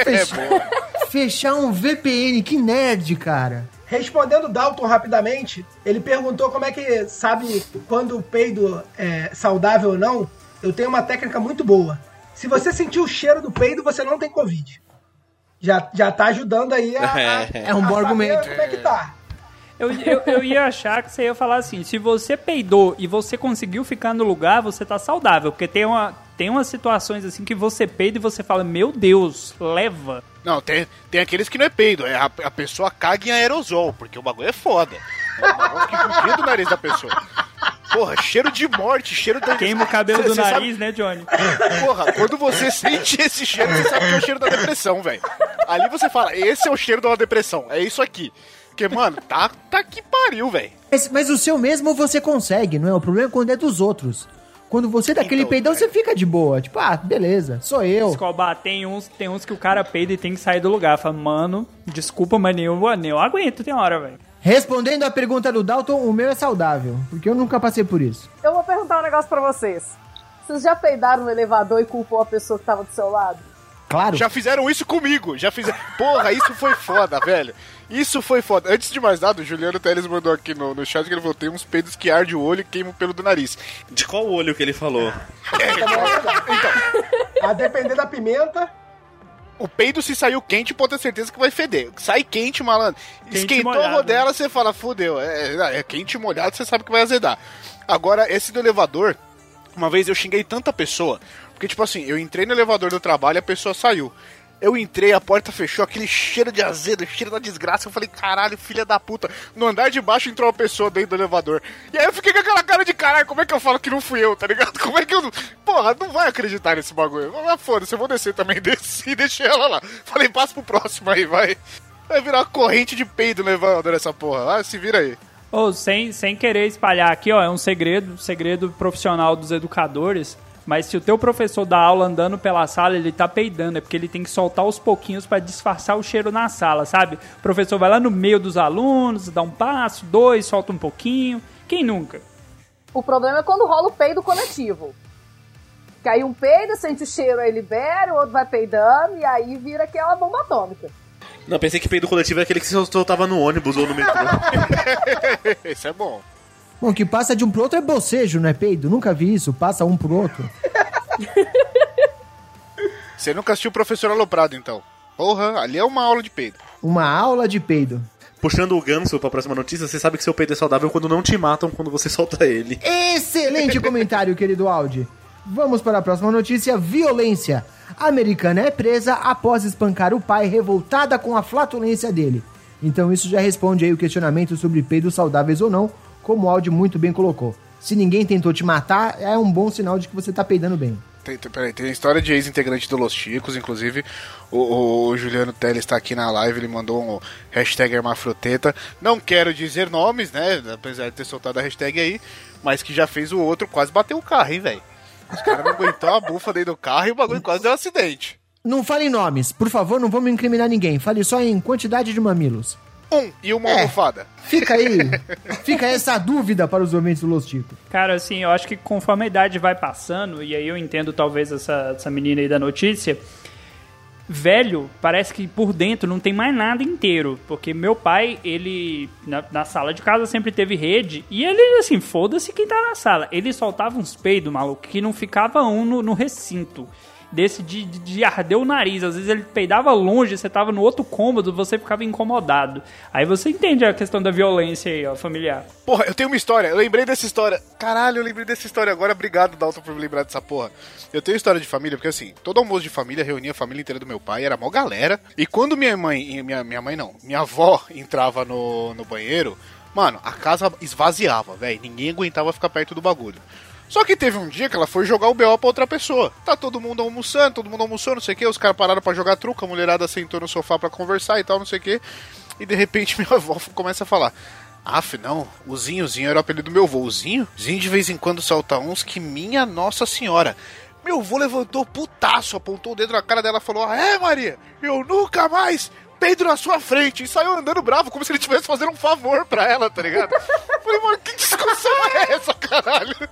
É Fechar um VPN, que nerd, cara. Respondendo Dalton rapidamente, ele perguntou como é que sabe quando o peido é saudável ou não. Eu tenho uma técnica muito boa. Se você sentir o cheiro do peido, você não tem Covid. Já, já tá ajudando aí a, a, É um bom argumento. como é que tá. Eu, eu, eu ia achar que você ia falar assim: se você peidou e você conseguiu ficar no lugar, você tá saudável. Porque tem, uma, tem umas situações assim que você peida e você fala: Meu Deus, leva. Não, tem, tem aqueles que não é peido, é a, a pessoa caga em aerosol, porque o bagulho é foda. É um bagulho que judia do nariz da pessoa. Porra, cheiro de morte, cheiro da. Queima o cabelo Cê- do cê sabe- nariz, né, Johnny? Porra, quando você sente esse cheiro, você sabe que é o cheiro da depressão, velho. Ali você fala, esse é o cheiro da depressão, é isso aqui. Porque, mano, tá, tá que pariu, velho. Mas, mas o seu mesmo você consegue, não é? O problema é quando é dos outros. Quando você dá aquele Então, peidão, é. você fica de boa. Tipo, ah, beleza, sou eu. Escobar, tem uns, tem uns que o cara peida e tem que sair do lugar. Fala, mano, desculpa, mas nem eu, nem eu aguento, tem hora, velho. Respondendo a pergunta do Dalton, o meu é saudável. Porque eu nunca passei por isso. Eu vou perguntar um negócio pra vocês. Vocês já peidaram no elevador e culpou a pessoa que tava do seu lado? Claro. Já fizeram isso comigo, já fizeram. Porra, isso foi foda, velho. Isso foi foda. Antes de mais nada, o Juliano Teles mandou aqui no, no chat que ele falou: tem uns peidos que arde o olho e queima o pelo do nariz. De qual olho que ele falou? A depender da pimenta. O peido, se saiu quente, pode ter certeza que vai feder. Sai quente, malandro. Quente Esquentou molhado, a rodela, você fala, fudeu. É, é, é quente e molhado, você sabe que vai azedar. Agora, esse do elevador, uma vez eu xinguei tanta pessoa, porque, tipo assim, eu entrei no elevador do trabalho e a pessoa saiu. Eu entrei, a porta fechou, aquele cheiro de azedo, cheiro da desgraça. Eu falei, caralho, filha da puta. No andar de baixo entrou uma pessoa dentro do elevador. E aí eu fiquei com aquela cara de caralho, como é que eu falo que não fui eu, tá ligado? Como é que eu. Porra, não vai acreditar nesse bagulho. Ah, foda-se, eu vou descer também. Desci e deixei ela lá. Falei, passa pro próximo aí, vai. Vai virar uma corrente de peido no elevador essa porra. Ah, se vira aí. Ô, sem, sem querer espalhar aqui, ó, é um segredo, segredo profissional dos educadores. Mas se o teu professor dá aula andando pela sala, ele tá peidando, é porque ele tem que soltar aos pouquinhos pra disfarçar o cheiro na sala, sabe? O professor vai lá no meio dos alunos, dá um passo, dois, solta um pouquinho. Quem nunca? O problema é quando rola o peido coletivo. Que aí um peida, sente o cheiro, aí libera, o outro vai peidando, e aí vira aquela bomba atômica. Não, pensei que peido coletivo é aquele que você soltava no ônibus ou no metrô. Esse é bom. Bom, que passa de um pro outro é bocejo, não é peido? Nunca vi isso, passa um pro outro. Você nunca assistiu o Professor Aloprado, então. Porra, ali é uma aula de peido. Uma aula de peido. Puxando o ganso pra próxima notícia, você sabe que seu peido é saudável quando não te matam quando você solta ele. Excelente comentário, querido Audi. Vamos para a próxima notícia: violência. A americana é presa após espancar o pai revoltada com a flatulência dele. Então isso já responde aí o questionamento sobre peidos saudáveis ou não, como o Audi muito bem colocou. Se ninguém tentou te matar, é um bom sinal de que você tá peidando bem. Tem, tem, peraí, tem a história de ex-integrante do Los Chicos, inclusive o, o Juliano Teles está aqui na live, ele mandou um hashtag Hermafroteta. Não quero dizer nomes, né? Apesar de ter soltado a hashtag aí, mas que já fez o outro quase bater o carro, hein, velho? Os caras não aguentou a bufa dentro do carro e o bagulho quase deu um acidente. Não fale em nomes, por favor, não vamos incriminar ninguém. Fale só em quantidade de mamilos. Um e uma É. almofada. Fica aí, fica essa dúvida para os ouvintes do Los Chicos. Cara, assim, eu acho que conforme a idade vai passando, e aí eu entendo talvez essa, essa menina aí da notícia, velho, parece que por dentro não tem mais nada inteiro. Porque meu pai, ele, na, na sala de casa sempre teve rede, e ele, assim, foda-se quem tá na sala. Ele soltava uns peidos, maluco, que não ficava um no, no recinto. Desse de, de, de arder o nariz. Às vezes ele peidava longe, você tava no outro cômodo, você ficava incomodado. Aí você entende a questão da violência aí, ó, familiar. Porra, eu tenho uma história, eu lembrei dessa história. Caralho, eu lembrei dessa história agora. Obrigado, Dalton, por me lembrar dessa porra. Eu tenho história de família, porque assim, todo almoço de família reunia a família inteira do meu pai, era mó galera. E quando minha mãe, minha, minha mãe não, minha avó entrava no, no banheiro, mano, a casa esvaziava, velho. Ninguém aguentava ficar perto do bagulho. Só que teve um dia que ela foi jogar o BO pra outra pessoa. Tá todo mundo almoçando, todo mundo almoçou, não sei o que. Os caras pararam pra jogar truco, a mulherada sentou no sofá pra conversar e tal, não sei o que. E de repente minha avó começa a falar: Aff, não, o Zinho, o Zinho era o apelido do meu avô. O Zinho? Zinho de vez em quando solta uns que minha Nossa Senhora. Meu avô levantou putaço, apontou o dedo na cara dela e falou: é, Maria? Eu nunca mais peido na sua frente. E saiu andando bravo, como se ele estivesse fazendo um favor pra ela, tá ligado? Falei, mano, que discussão é essa, caralho?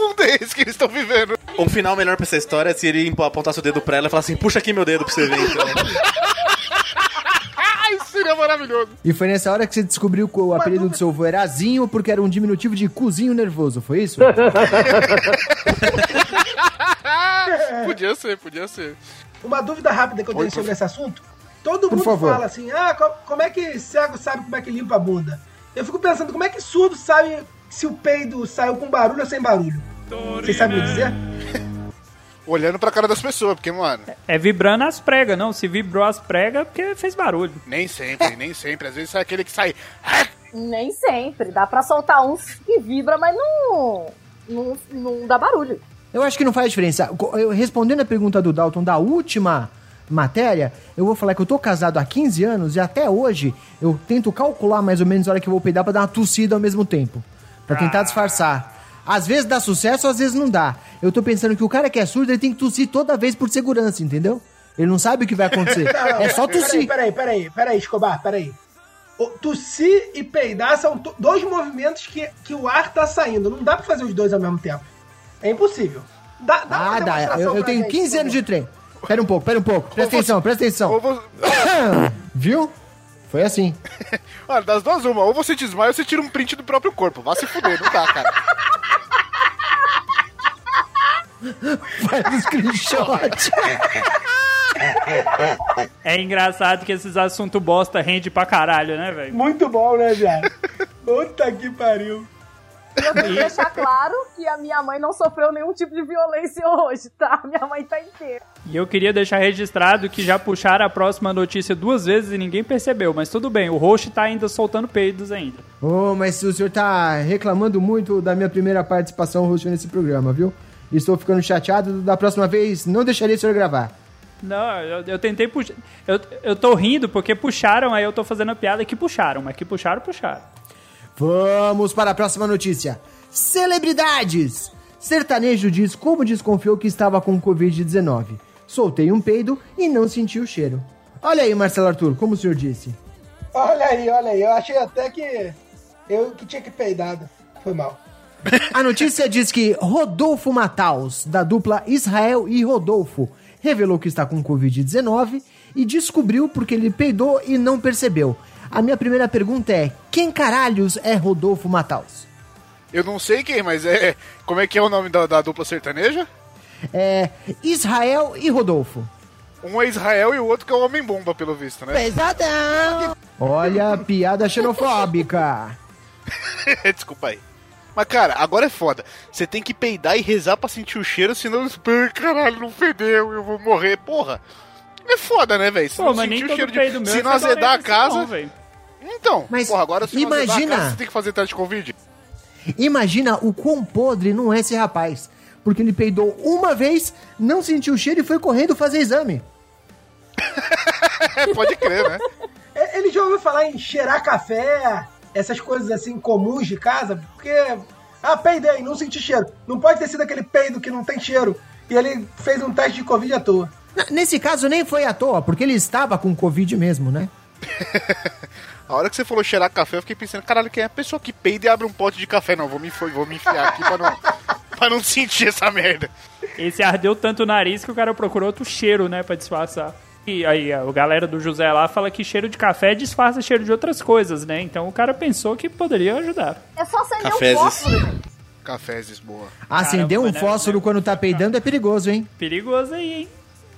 Mundo é esse que eles estão vivendo? Um final melhor pra essa história é se ele apontasse o dedo pra ela e falasse assim, puxa aqui meu dedo pra você ver, então. Ai, seria maravilhoso. E foi nessa hora que você descobriu que o apelido do seu avô era Zinho, porque era um diminutivo de cozinho nervoso, foi isso? podia ser, podia ser. Uma dúvida rápida que eu tenho Oi, sobre esse assunto. Todo Por mundo favor. fala assim, ah, co- como é que cego sabe como é que limpa a bunda? Eu fico pensando, como é que surdo sabe se o peido saiu com barulho ou sem barulho? Vocês sabem me dizer? Olhando pra cara das pessoas, porque, mano, É vibrando as pregas, não. Se vibrou as pregas, é porque fez barulho. nem sempre, nem sempre. Às vezes sai aquele que sai. Nem sempre. Dá pra soltar uns que vibra, mas não, não, não dá barulho. Eu acho que não faz diferença. Eu- respondendo a pergunta do Dalton da última matéria, eu vou falar que eu tô casado há 15 anos e até hoje eu tento calcular mais ou menos a hora que eu vou peidar pra dar uma tossida ao mesmo tempo. Pra tentar disfarçar. Às vezes dá sucesso, às vezes não dá. Eu tô pensando que o cara que é surdo, ele tem que tossir toda vez por segurança, entendeu? Ele não sabe o que vai acontecer. é só tossir. Peraí, peraí, peraí, Escobar, peraí. O, tossir e peidar são dois movimentos que, que o ar tá saindo. Não dá pra fazer os dois ao mesmo tempo. É impossível. Dá, dá Ah, dá. Eu, eu tenho gente, 15 por anos de treino. Pera um pouco, pera um pouco. Presta atenção, presta atenção. Viu? Foi assim. Olha, das duas uma, ou você desmaia ou você tira um print do próprio corpo. Vá se fuder, não dá, cara. Faz um screenshot. É engraçado que esses assuntos bosta rende pra caralho, né, velho? Muito bom, né, viado? Puta que pariu. E eu tenho que deixar claro que a minha mãe não sofreu nenhum tipo de violência hoje, tá? Minha mãe tá inteira. E eu queria deixar registrado que já puxaram a próxima notícia duas vezes e ninguém percebeu. Mas tudo bem, o host tá ainda soltando peidos ainda. Ô, mas o senhor tá reclamando muito da minha primeira participação host nesse programa, viu? Estou ficando chateado. Da próxima vez, não deixaria o senhor gravar. Não, eu, eu tentei puxar. Eu, eu tô rindo porque puxaram, aí eu tô fazendo a piada que puxaram. Mas que puxaram, puxaram. Vamos para a próxima notícia. Celebridades! Sertanejo diz como desconfiou que estava com Covid-19. Soltei um peido e não senti o cheiro. Olha aí, Marcelo Arthur, como o senhor disse. Olha aí, olha aí. Eu achei até que eu que tinha que peidado. Foi mal. A notícia diz que Rodolfo Mataus, da dupla Israel e Rodolfo, revelou que está com Covid-19 e descobriu porque ele peidou e não percebeu. A minha primeira pergunta é: quem caralhos é Rodolfo Mataus? Eu não sei quem, mas é. Como é que é o nome da, da dupla sertaneja? É Israel e Rodolfo. Um é Israel e o outro que é o Homem-Bomba, pelo visto, né? Olha, piada xenofóbica. Desculpa aí. Mas, cara, agora é foda. Você tem que peidar e rezar pra sentir o cheiro, senão. Caralho, não fedeu, eu vou morrer. Porra. É foda, né, velho? Se Pô, não sentir o cheiro de. Se é não azedar a casa. não. Então, Mas porra, agora se imagina- casa, você tem que fazer teste de Covid. Imagina o quão podre não é esse rapaz. Porque ele peidou uma vez, não sentiu o cheiro e foi correndo fazer exame. Pode crer, né? É, Ele já ouviu falar em cheirar café, essas coisas assim comuns de casa? Porque. Ah, peidei, não senti cheiro. Não pode ter sido aquele peido que não tem cheiro. E ele fez um teste de Covid à toa. Nesse caso nem foi à toa, porque ele estava com Covid mesmo, né? A hora que você falou cheirar café, eu fiquei pensando, caralho, quem é a pessoa que peida e abre um pote de café? Não, vou me, vou me enfiar aqui pra não, pra não sentir essa merda. Esse ardeu tanto o nariz que o cara procurou outro cheiro, né, pra disfarçar. E aí, a galera do José lá fala que cheiro de café disfarça cheiro de outras coisas, né? Então o cara pensou que poderia ajudar. É só acender um fósforo. Cafézes, boa. Acender um mas né, fósforo né, quando tá peidando é perigoso, hein? Perigoso aí, hein?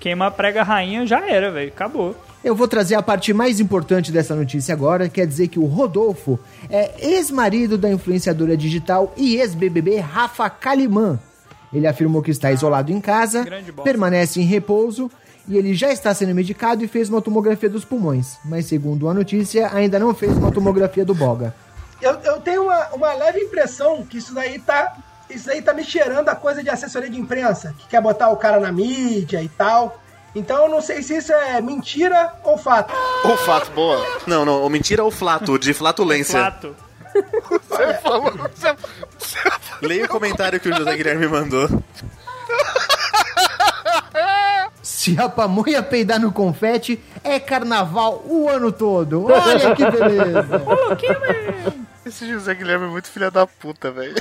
Queima a prega rainha já era, velho. Acabou. Eu vou trazer a parte mais importante dessa notícia agora, quer dizer que o Rodolfo é ex-marido da influenciadora digital e ex-BBB Rafa Kalimann. Ele afirmou que está isolado em casa, permanece em repouso e ele já está sendo medicado e fez uma tomografia dos pulmões. Mas segundo a notícia, ainda não fez uma tomografia do boga. Eu, eu tenho uma, uma leve impressão que isso daí tá. Isso daí tá me cheirando a coisa de assessoria de imprensa, que quer botar o cara na mídia e tal. Então eu não sei se isso é mentira ou fato. O fato, boa. Não, não, mentira ou flato, de flatulência. Fato. Você falou. Você, você Leia o comentário que o José Guilherme mandou. Se a pamonha peidar no confete, é carnaval o ano todo. Olha que beleza! Esse José Guilherme é muito filha da puta, velho.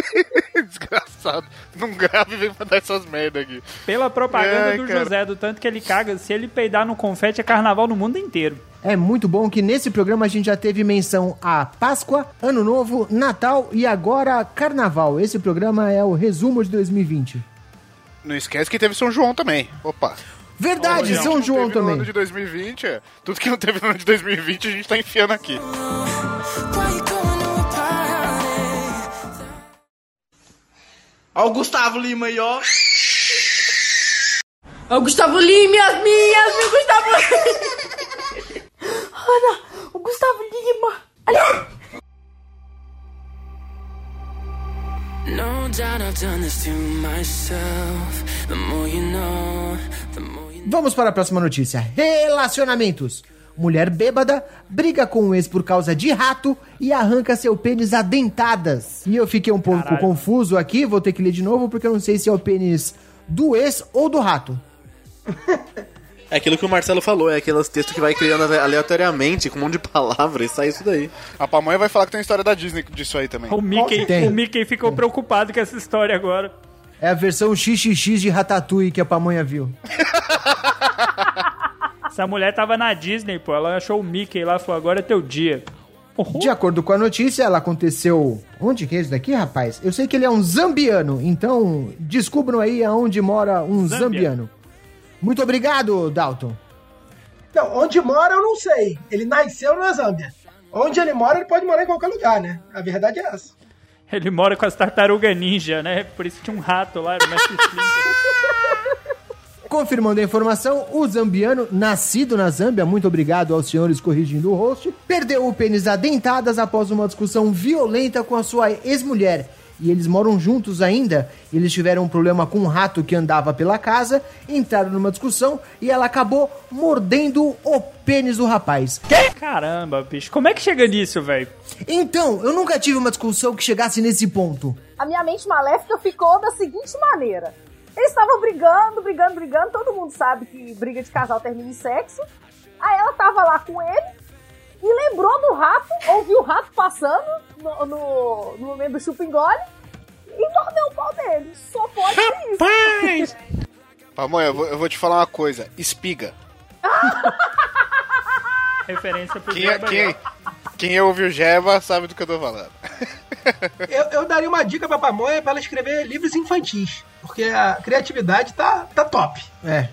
Desgraçado. Não grave e vem mandar essas merda aqui. Pela propaganda Ai, do cara. José, do tanto que ele caga, se ele peidar no confete, é carnaval no mundo inteiro. É muito bom que nesse programa a gente já teve menção a Páscoa, Ano Novo, Natal e agora Carnaval. Esse programa é o resumo de 2020. Não esquece que teve São João também. Opa. Verdade, que São João teve No também. ano de 2020, é. tudo que não teve no ano de 2020 a gente tá enfiando aqui. Olha o Gustavo Lima aí, ó. Olha o Gustavo Lima, as minhas, meu Gustavo Ana, o Gustavo Lima. Olha. Vamos para a próxima notícia. Relacionamentos. Mulher bêbada briga com o ex por causa de rato e arranca seu pênis a dentadas. E eu fiquei um pouco Caralho. confuso aqui, vou ter que ler de novo porque eu não sei se é o pênis do ex ou do rato. É aquilo que o Marcelo falou, é aqueles textos que vai criando aleatoriamente, com um monte de palavras, e sai isso daí. A pamonha vai falar que tem história da Disney disso aí também. O Mickey, Tem. o Mickey ficou preocupado com essa história agora. É a versão XXX de Ratatouille que a pamonha viu. Essa mulher tava na Disney, pô. Ela achou o Mickey lá e falou: agora é teu dia. Uhum. De acordo com a notícia, ela aconteceu. Onde que é isso daqui, rapaz? Eu sei que ele é um zambiano, então descubram aí aonde mora um Zâmbia. zambiano. Muito obrigado, Dalton. Não, onde mora eu não sei. Ele nasceu na Zâmbia. Onde ele mora, ele pode morar em qualquer lugar, né? A verdade é essa. Ele mora com as tartarugas ninja, né? Por isso tinha um rato lá, era Splinter. Confirmando a informação, o zambiano, nascido na Zâmbia, muito obrigado aos senhores corrigindo o host, perdeu o pênis a dentadas após uma discussão violenta com a sua ex-mulher. E eles moram juntos ainda. Eles tiveram um problema com um rato que andava pela casa, entraram numa discussão e ela acabou mordendo o pênis do rapaz. Caramba, bicho. Como é que chega nisso, velho? Então, eu nunca tive uma discussão que chegasse nesse ponto. A minha mente maléfica ficou da seguinte maneira. Eles estavam brigando, brigando, brigando. Todo mundo sabe que briga de casal termina em sexo. Aí ela tava lá com ele e lembrou do rato, ouviu o rato passando no, no, no momento do chupa-engole e mordeu o pau dele. Só pode ser isso. Pamonha, eu vou, eu vou te falar uma coisa. Espiga. Referência pro Quem, é- quem, quem ouve o Jeba sabe do que eu tô falando. Eu, eu daria uma dica pra Pamonha pra ela escrever livros infantis. Porque a criatividade tá, tá top. É.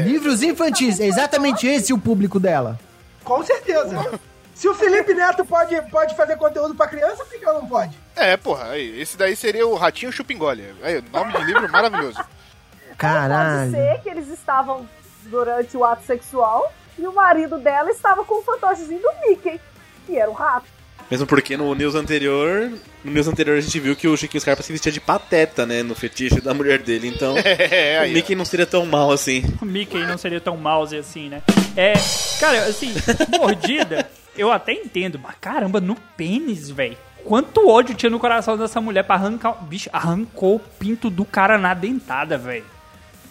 Livros infantis, é exatamente esse o público dela. Com certeza. Se o Felipe Neto pode, pode fazer conteúdo pra criança, por que ela não pode? É, porra, aí, esse daí seria o Ratinho Chupingole. Aí, nome de livro maravilhoso. Pode Caralho. ser que eles estavam durante o ato sexual e o marido dela estava com o fantochezinho do Mickey, que era o rato. Mesmo porque no news anterior, no news anterior a gente viu que o Chiquinho Scarpa se vestia de pateta, né, no fetiche da mulher dele, então É, o. Mickey não seria tão mal assim. O Mickey não seria tão mouse assim, né? É, cara, assim, mordida, eu até entendo, mas caramba, no pênis, velho. Quanto ódio tinha no coração dessa mulher pra arrancar. Bicho, arrancou o pinto do cara na dentada, velho.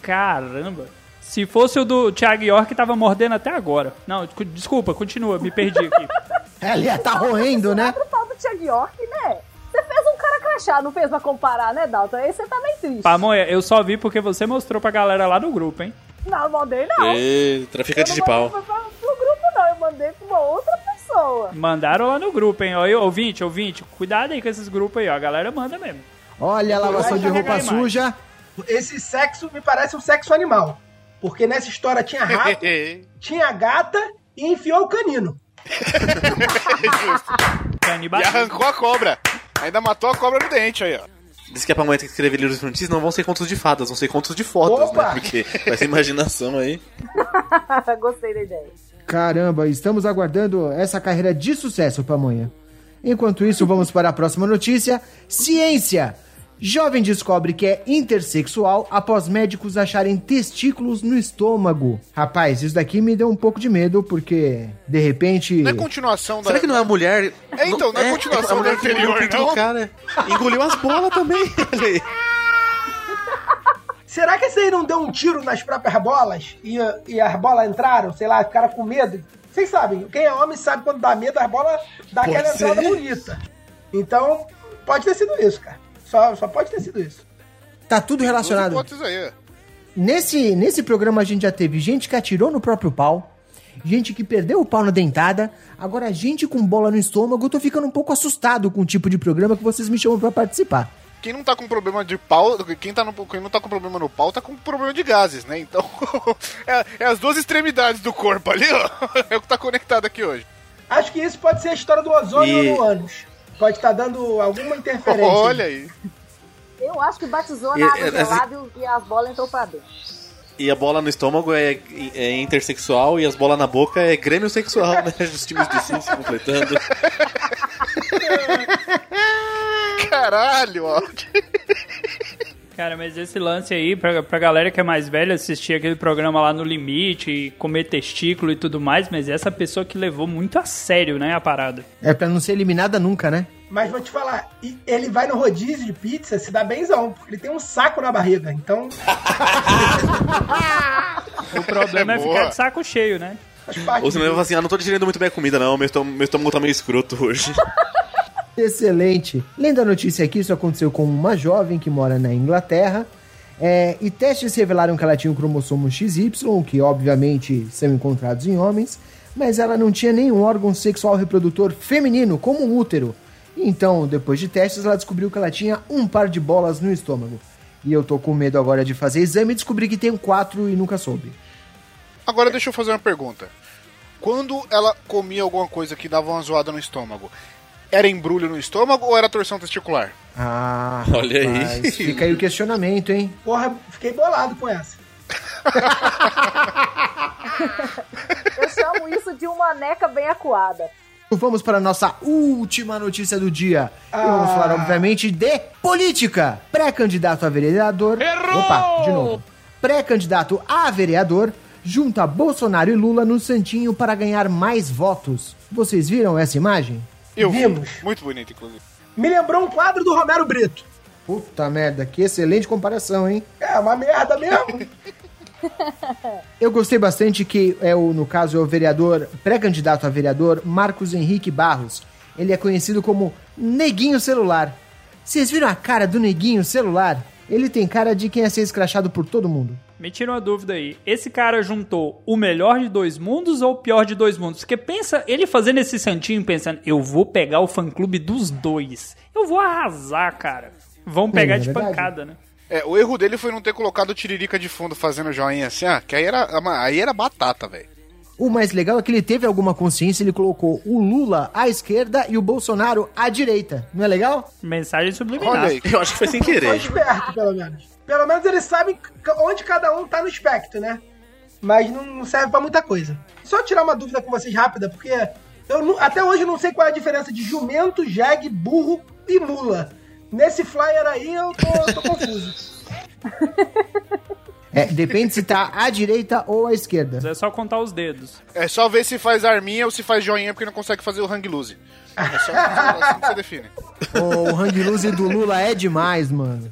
Caramba. Se fosse o do Thiago York, tava mordendo até agora. Não, descu- desculpa, continua, me perdi aqui. Ela ia tá roendo, né? Pro tal do Thiago York, né? Você fez um cara crachá, não fez pra comparar, né, Dalton? Aí você tá meio triste. Pamonha, eu só vi porque você mostrou pra galera lá no grupo, hein? Não, mandei não. E traficante não de pau. pra, pro grupo, não. Eu mandei pra uma outra pessoa. Mandaram lá no grupo, hein? Ó, eu- ouvinte, ouvinte, cuidado aí com esses grupos aí, ó. A galera manda mesmo. Olha a lavação de roupa suja. Esse sexo me parece um sexo animal. Porque nessa história tinha rato, tinha gata e enfiou o canino. Canibal. E arrancou a cobra. Ainda matou a cobra no dente aí, ó. Diz que a pamonha tem que escrever livros infantis, não vão ser contos de fadas, vão ser contos de fotos, Opa! né? Porque vai ser imaginação aí. Gostei da ideia. Caramba, estamos aguardando essa carreira de sucesso, Pamonha. Enquanto isso, vamos para a próxima notícia. Ciência! Jovem descobre que é intersexual após médicos acharem testículos no estômago. Rapaz, isso daqui me deu um pouco de medo, porque, de repente... Não é continuação da. Será que não é a mulher? É, então, não é continuação a mulher da que engoliu o anterior, não? cara. Engoliu as bolas também. Será que esse aí não deu um tiro nas próprias bolas e, e as bolas entraram? Sei lá, ficaram com medo? Vocês sabem, quem é homem sabe quando dá medo, as bolas dá Pode aquela entrada bonita. Então, pode ter sido isso, cara. Só, só pode ter sido isso. Tá tudo relacionado. ó. Nesse, nesse programa a gente já teve gente que atirou no próprio pau, gente que perdeu o pau na dentada, agora gente com bola no estômago. Eu tô ficando um pouco assustado com o tipo de programa que vocês me chamam pra participar. Quem não tá com problema de pau, quem, tá no, quem não tá com problema no pau, tá com problema de gases, né? Então, é, é as duas extremidades do corpo ali, ó. É o que tá conectado aqui hoje. Acho que isso pode ser a história do ozônio E- no ânus. Pode estar dando alguma interferência. Olha aí. Eu acho que batizou E- na água é- gelada e as bolas entrou pra dentro. E a bola no estômago é, é intersexual e as bolas na boca é grêmio sexual, né? Os times de si se completando. Caralho, ó. Cara, mas esse lance aí, pra, pra galera que é mais velha assistir aquele programa lá no limite, e comer testículo e tudo mais, mas essa pessoa que levou muito a sério, né, a parada. É pra não ser eliminada nunca, né? Mas vou te falar, ele vai no rodízio de pizza se dá benzão, porque ele tem um saco na barriga. Então, O problema é, É ficar de saco cheio, né? Ou ele fala assim, ah, não tô digerindo muito bem a comida não, meu estômago, meu estômago tá meio escroto hoje. Excelente. Lendo a notícia aqui, isso aconteceu com uma jovem que mora na Inglaterra. é, e testes revelaram que ela tinha um cromossomo XY, que obviamente são encontrados em homens, mas ela não tinha nenhum órgão sexual reprodutor feminino, como um útero. Então, depois de testes, ela descobriu que ela tinha um par de bolas no estômago. E eu tô com medo agora de fazer exame e descobrir que tenho quatro e nunca soube. Agora deixa eu fazer uma pergunta. Quando ela comia alguma coisa que dava uma zoada no estômago, era embrulho no estômago ou era torção testicular? Ah, Olha aí. rapaz, Fica aí o questionamento, hein? Porra, fiquei bolado com essa. Eu chamo isso de uma neca bem acuada. Vamos para a nossa última notícia do dia. E vamos falar, obviamente, de política. Pré-candidato a vereador. Errou! Opa, de novo. Pré-candidato a vereador junta Bolsonaro e Lula no Santinho para ganhar mais votos. Vocês viram essa imagem? Eu vi. Vimos. Muito bonito, inclusive. Me lembrou um quadro do Romero Brito. Puta merda, que excelente comparação, hein? É uma merda mesmo. Eu gostei bastante que é o, no caso, é o vereador, pré-candidato a vereador, Marcos Henrique Barros. Ele é conhecido como Neguinho Celular. Vocês viram a cara do Neguinho Celular? Ele tem cara de quem ia ser escrachado por todo mundo. Me tira uma dúvida aí. Esse cara juntou o melhor de dois mundos ou o pior de dois mundos? Porque pensa, ele fazendo esse santinho pensando, eu vou pegar o fã-clube dos dois. Eu vou arrasar, cara. Vão pegar é de verdade. pancada, né? É, o erro dele foi não ter colocado o Tiririca de fundo fazendo joinha assim, ah, que aí era, aí era batata, velho. O mais legal é que ele teve alguma consciência, ele colocou o Lula à esquerda e o Bolsonaro à direita. Não é legal? Mensagem subliminar. Olha aí. Eu acho que foi sem Foi querer. esperto, pelo menos. Pelo menos eles sabem onde cada um tá no espectro, né? Mas não serve pra muita coisa. Só tirar uma dúvida com vocês rápida, porque eu até hoje eu não sei qual é a diferença de jumento, jegue, burro e mula. Nesse flyer aí eu tô, tô confuso. É, depende se tá à direita ou à esquerda. É só contar os dedos. É só ver se faz arminha ou se faz joinha porque não consegue fazer o hang loose. É só assim que você define. O hang loose do Lula é demais, mano.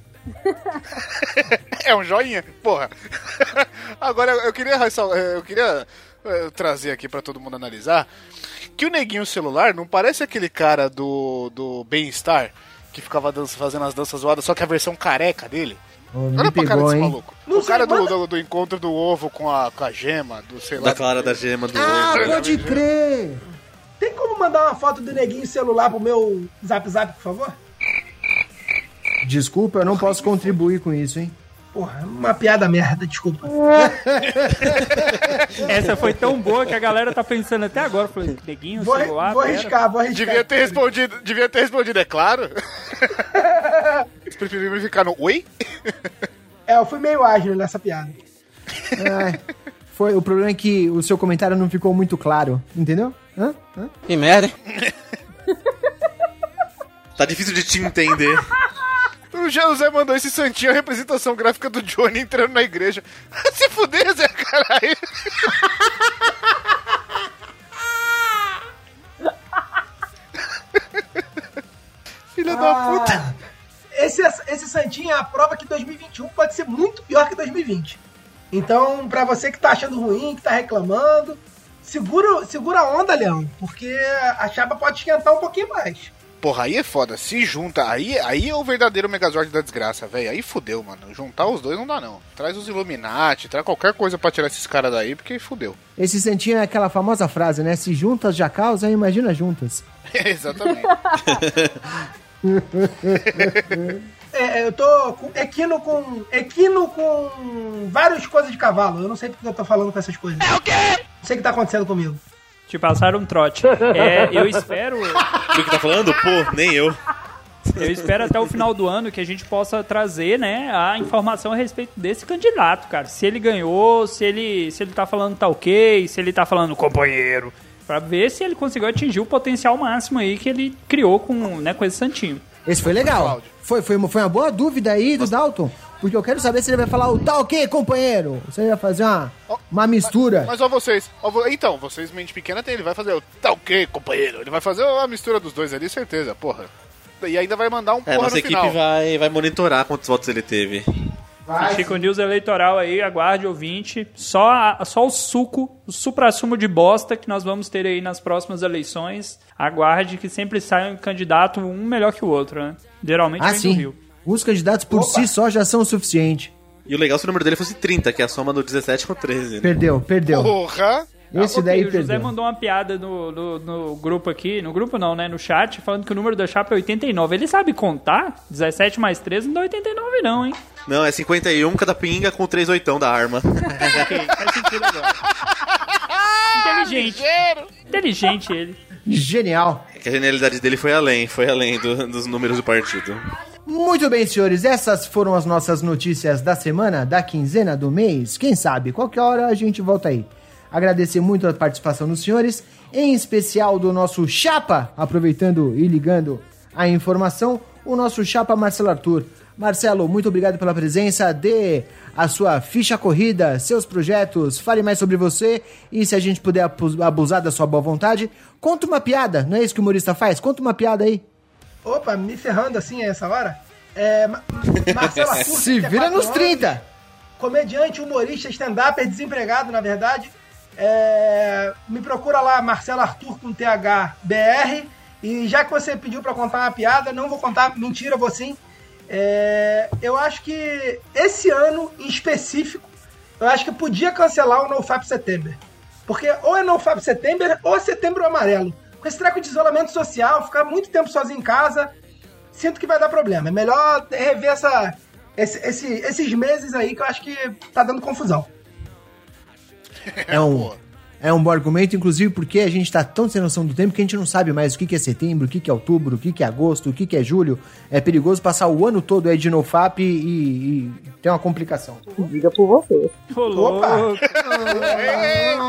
É um joinha? Porra. Agora eu queria eu queria eh, trazer aqui pra todo mundo analisar que o neguinho celular não parece aquele cara do do bem-estar que ficava dança, fazendo as danças zoadas, só que a versão careca dele. Me Olha pra cara desse hein? maluco. Não o sei, cara do, do, do encontro do ovo com a, com a gema, do sei lá. Da clara da gema do Ah, ovo. pode crer! Tem como mandar uma foto do neguinho celular pro meu zap zap, por favor? Desculpa, eu não posso contribuir com isso, hein? Porra, uma piada merda, desculpa. Essa foi tão boa que a galera tá pensando até agora. Falei, neguinho, Vou, celular. vou arriscar, vou arriscar. Devia ter respondido, devia ter respondido, é claro. Vocês preferiram ficar no oi? É, eu fui meio ágil nessa piada. Ai, foi, o problema é que o seu comentário não ficou muito claro, entendeu? Hã? Hã? Que merda, hein? Tá difícil de te entender. O José mandou esse santinho, a representação gráfica do Johnny entrando na igreja. Se fuder, Zé, caralho. Filha da puta. Ah, esse, esse Santinho é a prova que 2021 pode ser muito pior que 2020. Então, pra você que tá achando ruim, que tá reclamando, segura, segura a onda, Leão, porque a chapa pode esquentar um pouquinho mais. Porra, aí é foda. Se junta, aí, aí é o verdadeiro Megazord da desgraça, velho. Aí fudeu, mano. Juntar os dois não dá, não. Traz os Illuminati, traz qualquer coisa pra tirar esses caras daí, porque fudeu. Esse santinho é aquela famosa frase, né? Se juntas já causa, imagina juntas. Exatamente. É, eu tô com equino com. Equino com várias coisas de cavalo. Eu não sei porque eu tô falando com essas coisas. É o quê? Não sei o que tá acontecendo comigo. Te passaram um trote. É, eu espero. Tu que tá falando? Pô, nem eu. Eu espero até o final do ano que a gente possa trazer, né, a informação a respeito desse candidato, cara. Se ele ganhou, se ele, se ele tá falando tá ok, se ele tá falando companheiro. Pra ver se ele conseguiu atingir o potencial máximo aí que ele criou com, né, com esse santinho. Esse foi legal. Foi, foi, uma, foi uma boa dúvida aí do Dalton. Porque eu quero saber se ele vai falar o tá ok, companheiro. Se ele vai fazer uma, uma mistura. Mas ó vocês, ó, então, vocês mente pequena tem, ele vai fazer o tá ok, companheiro. Ele vai fazer a mistura dos dois ali, certeza, porra. E ainda vai mandar um É, porra nossa no equipe final. vai, vai monitorar quantos votos ele teve. Chico News eleitoral aí, aguarde ouvinte. Só, a- só o suco, o supra-sumo de bosta que nós vamos ter aí nas próximas eleições. Aguarde que sempre sai um candidato um melhor que o outro, né? Geralmente Ah, vem do sim. Rio. Os candidatos por si só já são o suficiente. E o legal é se o número dele fosse 30, que é a soma do 17 com 13. Né? Perdeu, perdeu. Porra! Esse Ok, daí o José perdeu. mandou uma piada no, no, no grupo aqui, no grupo não, né? No chat, falando que o número da chapa é 89. Ele sabe contar? 17 mais 13 não dá 89 não, hein? Não, é 51 cada pinga com 3 oitão da arma. ok, faz sentido agora. Inteligente. Inteligente ele. Genial. É que a genialidade dele foi além, foi além do- dos números do partido. Muito bem, senhores, essas foram as nossas notícias da semana, da quinzena, do mês. Quem sabe, qualquer hora a gente volta aí. Agradecer muito a participação dos senhores, em especial do nosso Chapa, aproveitando e ligando a informação, o nosso Chapa Marcelo Arthur. Marcelo, muito obrigado pela presença, dê a sua ficha corrida, seus projetos, fale mais sobre você e se a gente puder abu- abusar da sua boa vontade, conta uma piada, não é isso que o humorista faz? Conta uma piada aí. Opa, me ferrando assim a essa hora. É, Ma- Marcelo Arthur, Se vira 34 nos anos, 30. Comediante, humorista, stand-up, desempregado, na verdade. É, me procura lá, Marcelo Arthur com TH BR. E já que você pediu pra contar uma piada, não vou contar, mentira, vou sim. É, eu acho que esse ano em específico, eu acho que podia cancelar o NoFap Setembro. Porque ou é NoFap Setembro ou é Setembro Amarelo. Com esse treco de isolamento social, ficar muito tempo sozinho em casa, sinto que vai dar problema. É melhor rever essa, esse- esse- esses meses aí que eu acho que tá dando confusão. É um, é um bom argumento, inclusive porque a gente tá tão sem noção do tempo que a gente não sabe mais o que, que é setembro, o que, que é outubro, o que, que é agosto, o que, que é julho. É perigoso passar o ano todo aí de nofap e, e tem uma complicação. Diga por você. Louco.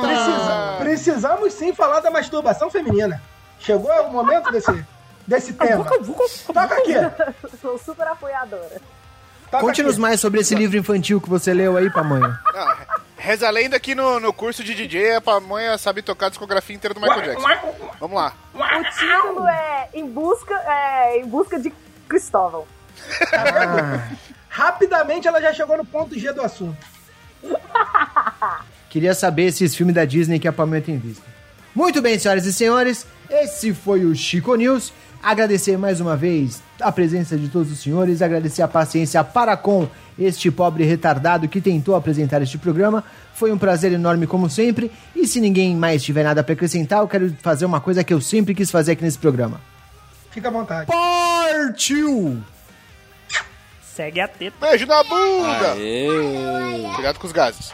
Precisa- precisamos sim falar da masturbação feminina. Chegou o momento desse, desse tema. Toca aqui. Sou super apoiadora. Conte-nos mais sobre esse livro infantil que você leu aí, pamonha. Ah, reza a lenda que no, no curso de DJ a pamonha sabe tocar a discografia inteira do Michael Jackson. Vamos lá. O título é Em Busca, é, em busca de Cristóvão. Rapidamente ela já chegou no ponto G do assunto. Queria saber esses filmes da Disney que a pamonha tem visto. Muito bem, senhoras e senhores, esse foi o Chico News. Agradecer mais uma vez a presença de todos os senhores, agradecer a paciência para com este pobre retardado que tentou apresentar este programa. Foi um prazer enorme, como sempre. E se ninguém mais tiver nada para acrescentar, eu quero fazer uma coisa que eu sempre quis fazer aqui nesse programa. Fica à vontade. Partiu! Segue a teta. Beijo na bunda! Aê. Cuidado com os gases.